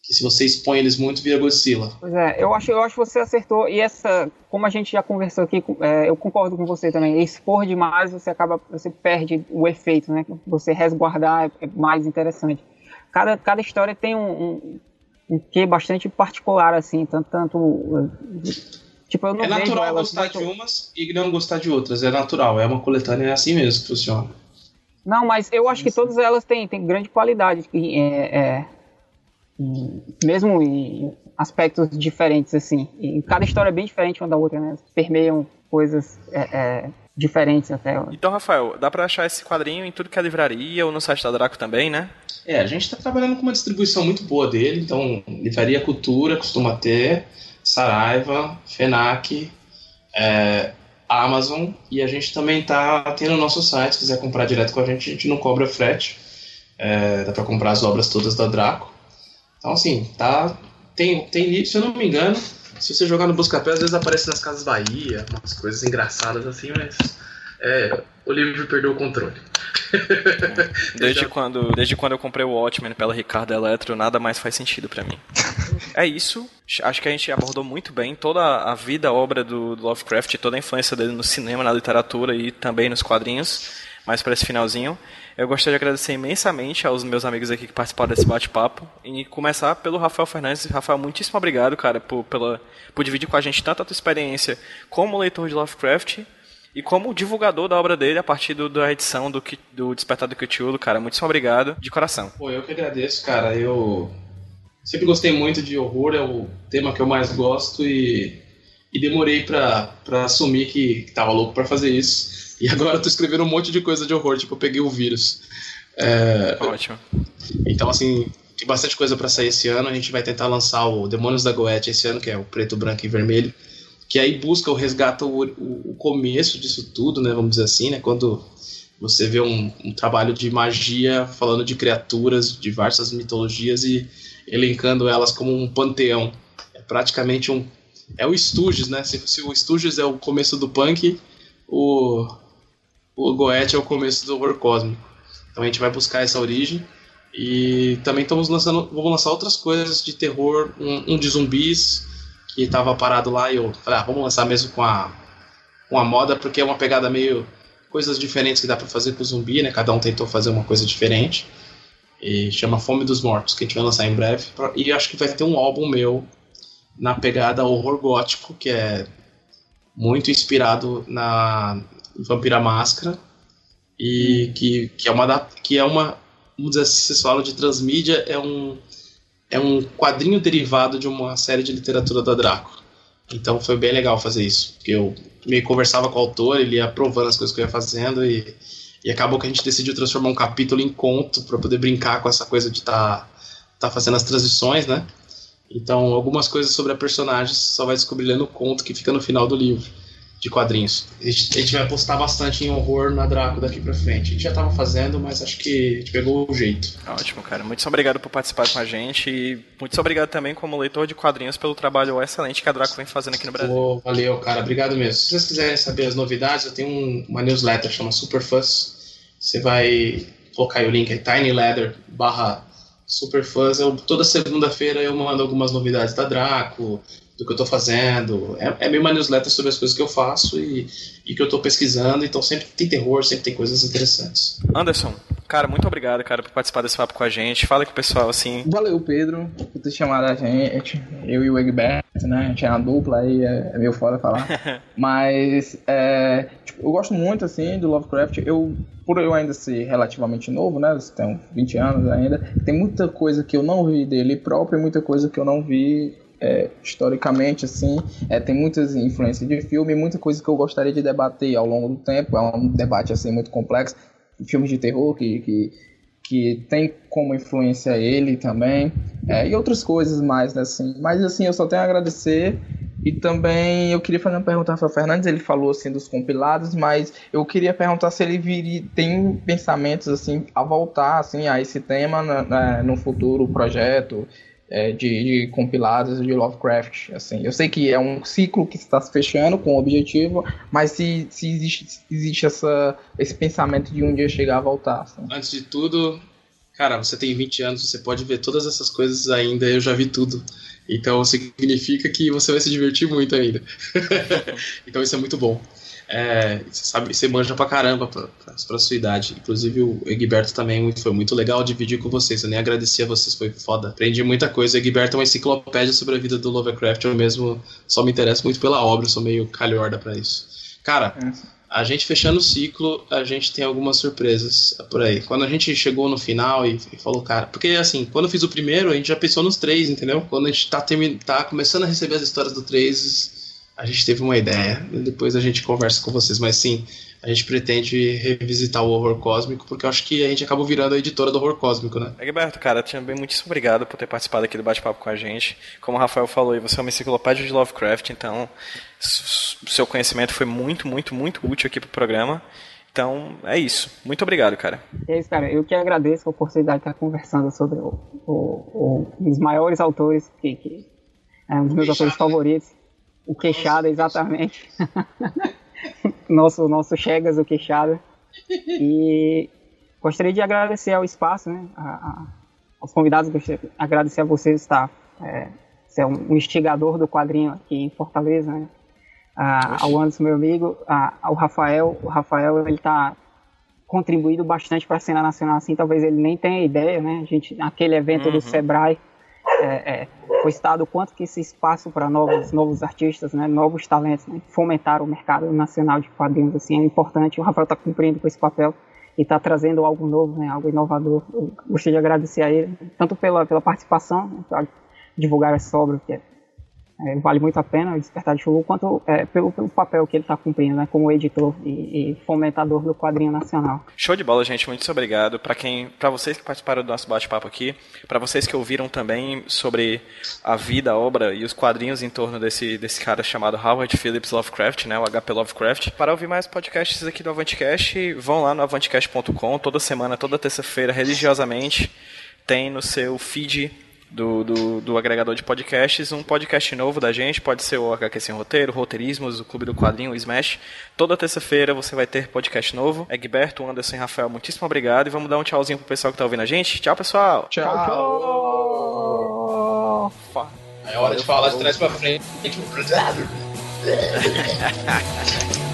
Que se você expõe eles muito, vira Godzilla. Pois é, eu acho, eu acho que você acertou. E essa, como a gente já conversou aqui, é, eu concordo com você também. Expor demais, você acaba, você perde o efeito, né? Você resguardar é, é mais interessante. Cada, cada história tem um, um, um quê bastante particular, assim, tanto, tanto Tipo, é natural gostar de umas e não gostar de outras. É natural, é uma coletânea é assim mesmo que funciona. Não, mas eu acho que todas elas têm, têm grande qualidade. É, é, mesmo em aspectos diferentes, assim. E cada história é bem diferente uma da outra, né? Permeiam coisas é, é, diferentes até. Então, Rafael, dá pra achar esse quadrinho em tudo que é livraria ou no site da Draco também, né? É, a gente tá trabalhando com uma distribuição muito boa dele, então Livraria Cultura costuma ter, Saraiva, FENAC, é, Amazon e a gente também tá tendo no nosso site, se quiser comprar direto com a gente, a gente não cobra frete. É, dá para comprar as obras todas da Draco. Então assim, tá tem tem se eu não me engano, se você jogar no Buscapé, às vezes aparece nas Casas Bahia, umas coisas engraçadas assim, mas é, o livro perdeu o controle. desde, quando, desde quando eu comprei o Watchmen pela Ricardo Eletro, nada mais faz sentido para mim. É isso. Acho que a gente abordou muito bem toda a vida, a obra do, do Lovecraft, toda a influência dele no cinema, na literatura e também nos quadrinhos. Mas para esse finalzinho, eu gostaria de agradecer imensamente aos meus amigos aqui que participaram desse bate-papo. E começar pelo Rafael Fernandes. Rafael, muitíssimo obrigado, cara, por, pela, por dividir com a gente tanto a tua experiência como leitor de Lovecraft e como divulgador da obra dele a partir do, da edição do, do Despertar do Cthulhu, cara. Muito obrigado, de coração. Pô, eu que agradeço, cara. Eu sempre gostei muito de horror, é o tema que eu mais gosto e, e demorei para assumir que, que tava louco para fazer isso. E agora eu tô escrevendo um monte de coisa de horror, tipo, eu peguei o vírus. É, Ótimo. Então, assim, tem bastante coisa para sair esse ano. A gente vai tentar lançar o Demônios da Goethe esse ano, que é o preto, branco e vermelho. Que aí busca ou resgata o, o, o começo disso tudo, né? Vamos dizer assim, né? Quando você vê um, um, trabalho de magia falando de criaturas de diversas mitologias e elencando elas como um panteão. É praticamente um. É o Stooges, né? Se, se o Stooges é o começo do punk, o, o Goethe é o começo do horror cósmico. Então a gente vai buscar essa origem. E também estamos lançando. Vamos lançar outras coisas de terror, um, um de zumbis, que estava parado lá e eu falei, ah, vamos lançar mesmo com a, com a moda, porque é uma pegada meio. coisas diferentes que dá para fazer com o zumbi, né? Cada um tentou fazer uma coisa diferente. E chama Fome dos Mortos, que a gente vai lançar em breve. E acho que vai ter um álbum meu na pegada horror gótico, que é muito inspirado na Vampira Máscara. E que, que é uma. Que é uma vamos dizer assim, de transmídia, é um, é um quadrinho derivado de uma série de literatura da Draco. Então foi bem legal fazer isso. Porque eu me conversava com o autor, ele ia aprovando as coisas que eu ia fazendo e e acabou que a gente decidiu transformar um capítulo em conto para poder brincar com essa coisa de estar tá, tá fazendo as transições, né? Então, algumas coisas sobre a personagem só vai descobrir lendo o conto que fica no final do livro de quadrinhos. A gente, a gente vai apostar bastante em horror na Draco daqui pra frente. A gente já tava fazendo, mas acho que a gente pegou o jeito. Ótimo, cara. Muito obrigado por participar com a gente e muito obrigado também como leitor de quadrinhos pelo trabalho excelente que a Draco vem fazendo aqui no Brasil. Oh, valeu, cara. Obrigado mesmo. Se vocês quiserem saber as novidades, eu tenho um, uma newsletter chama Superfuss. Você vai colocar aí o link aí, tinyleather barra Superfuzz. Eu, toda segunda-feira eu mando algumas novidades da Draco, do que eu estou fazendo. É, é meio uma newsletter sobre as coisas que eu faço e, e que eu estou pesquisando. Então sempre tem terror, sempre tem coisas interessantes. Anderson, cara, muito obrigado, cara, por participar desse papo com a gente. Fala com o pessoal, assim. Valeu, Pedro, por ter chamado a gente. Eu e o Egberto, né? A gente é uma dupla aí, é, é meio foda falar. Mas, é, tipo, eu gosto muito, assim, do Lovecraft. Eu por eu ainda ser relativamente novo, né? Você tem 20 anos ainda, tem muita coisa que eu não vi dele próprio e muita coisa que eu não vi é, historicamente, assim, é, tem muitas influências de filme, muita coisa que eu gostaria de debater ao longo do tempo, é um debate, assim, muito complexo, filmes de terror que, que, que tem como influência ele também, é, e outras coisas mais, né, assim, mas, assim, eu só tenho a agradecer. E também eu queria fazer uma pergunta ao Rafael Fernandes, ele falou assim dos compilados, mas eu queria perguntar se ele viria, tem pensamentos assim a voltar assim a esse tema no futuro projeto, é, de, de, compilados de Lovecraft. Assim, eu sei que é um ciclo que está se fechando com o objetivo, mas se, se existe, existe essa, esse pensamento de um dia chegar a voltar. Assim. Antes de tudo, cara, você tem 20 anos, você pode ver todas essas coisas ainda, eu já vi tudo. Então significa que você vai se divertir muito ainda. então isso é muito bom. É, você sabe, você manja pra caramba pra, pra, pra, sua idade. Inclusive o Egberto também foi muito legal dividir com vocês. Eu nem agradeci a vocês, foi foda. Aprendi muita coisa. O Egberto é uma enciclopédia sobre a vida do Lovecraft. Eu mesmo só me interesso muito pela obra, sou meio calhorda para isso. Cara, é. a gente fechando o ciclo, a gente tem algumas surpresas por aí. Quando a gente chegou no final e, e falou, cara, porque assim, quando eu fiz o primeiro, a gente já pensou nos três, entendeu? Quando a gente tá, tá começando a receber as histórias do três a gente teve uma ideia, depois a gente conversa com vocês, mas sim, a gente pretende revisitar o horror cósmico, porque eu acho que a gente acabou virando a editora do horror cósmico, né? Egberto, cara, também muitíssimo obrigado por ter participado aqui do bate-papo com a gente. Como o Rafael falou, você é uma enciclopédia de Lovecraft, então seu conhecimento foi muito, muito, muito útil aqui pro programa. Então, é isso. Muito obrigado, cara. É isso, cara. Eu que agradeço a oportunidade de estar conversando sobre o, o, o, um dos maiores autores, que, que é um dos meus autores favoritos. O Queixada, exatamente. nosso, nosso Chegas, o Queixada. E gostaria de agradecer ao espaço, né? A, a, aos convidados, gostaria agradecer a vocês estar. É, ser um instigador do quadrinho aqui em Fortaleza, né? Ah, ao Anderson, meu amigo, ah, ao Rafael. O Rafael, ele está contribuído bastante para a cena nacional, assim, talvez ele nem tenha ideia, né? A gente, naquele evento uhum. do Sebrae, é, é, foi estado o quanto que esse espaço para novos, novos artistas, né, novos talentos, né, fomentar o mercado nacional de quadrinhos assim é importante. O Rafael está cumprindo com esse papel e tá trazendo algo novo, né, algo inovador. Eu gostaria de agradecer a ele, tanto pela, pela participação, né, para divulgar essa obra, que é é, vale muito a pena o Despertar de Chulu, quanto é, pelo, pelo papel que ele está cumprindo né, como editor e, e, fomentador do quadrinho nacional. Show de bola, gente. Muito obrigado. Para quem, para vocês que participaram do nosso bate-papo aqui, para vocês que ouviram também sobre a vida, a obra e os quadrinhos em torno desse, desse cara chamado Howard Phillips Lovecraft, né, o HP Lovecraft. Para ouvir mais podcasts aqui do Avantcast, vão lá no avantcast.com toda semana, toda terça-feira, religiosamente, tem no seu feed do, do, do, agregador de podcasts, um podcast novo da gente, pode ser o HQ Sem Roteiro, Roteirismos, o Clube do Quadrinho, o Smash. Toda terça-feira você vai ter podcast novo. Egberto, Anderson e Rafael, muitíssimo obrigado. E vamos dar um tchauzinho pro pessoal que tá ouvindo a gente. Tchau, pessoal! Tchau! tchau. É hora de falar de trás pra frente.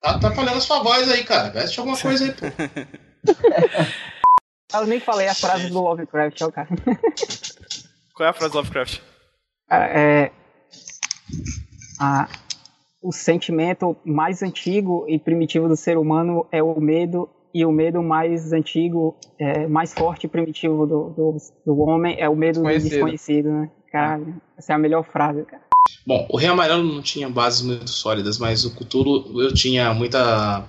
Tá. Falhando a sua voz aí, cara. Veste alguma coisa aí, pô. Eu nem falei a frase do Lovecraft, ó, cara. Qual é a frase do Lovecraft? É, a, o sentimento mais antigo e primitivo do ser humano é o medo, e o medo mais antigo, é, mais forte e primitivo do, do, do homem é o medo do desconhecido, né? Cara, essa é a melhor frase, cara. Bom, o Rei Amarelo não tinha bases muito sólidas, mas o Cthulhu eu tinha muita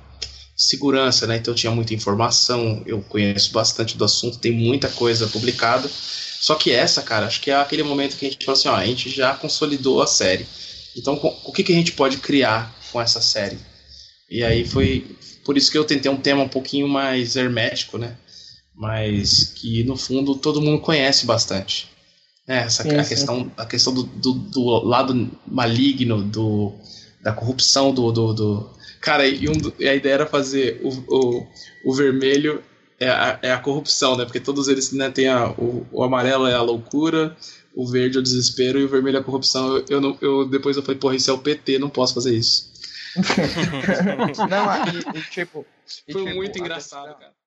segurança, né? Então tinha muita informação, eu conheço bastante do assunto, tem muita coisa publicada. Só que essa, cara, acho que é aquele momento que a gente falou assim, ó, a gente já consolidou a série. Então, o que, que a gente pode criar com essa série? E aí foi por isso que eu tentei um tema um pouquinho mais hermético, né? Mas que no fundo todo mundo conhece bastante. É, essa sim, a, questão, a questão do, do, do, lado maligno, do, da corrupção do. do, do... Cara, e, um, e a ideia era fazer o, o, o vermelho é a, é a corrupção, né? Porque todos eles né, tem a, o, o amarelo é a loucura, o verde é o desespero e o vermelho é a corrupção. Eu, eu, não, eu depois eu falei, porra, isso é o PT, não posso fazer isso. não, e, e tipo. E, Foi tipo, muito engraçado, questão, cara.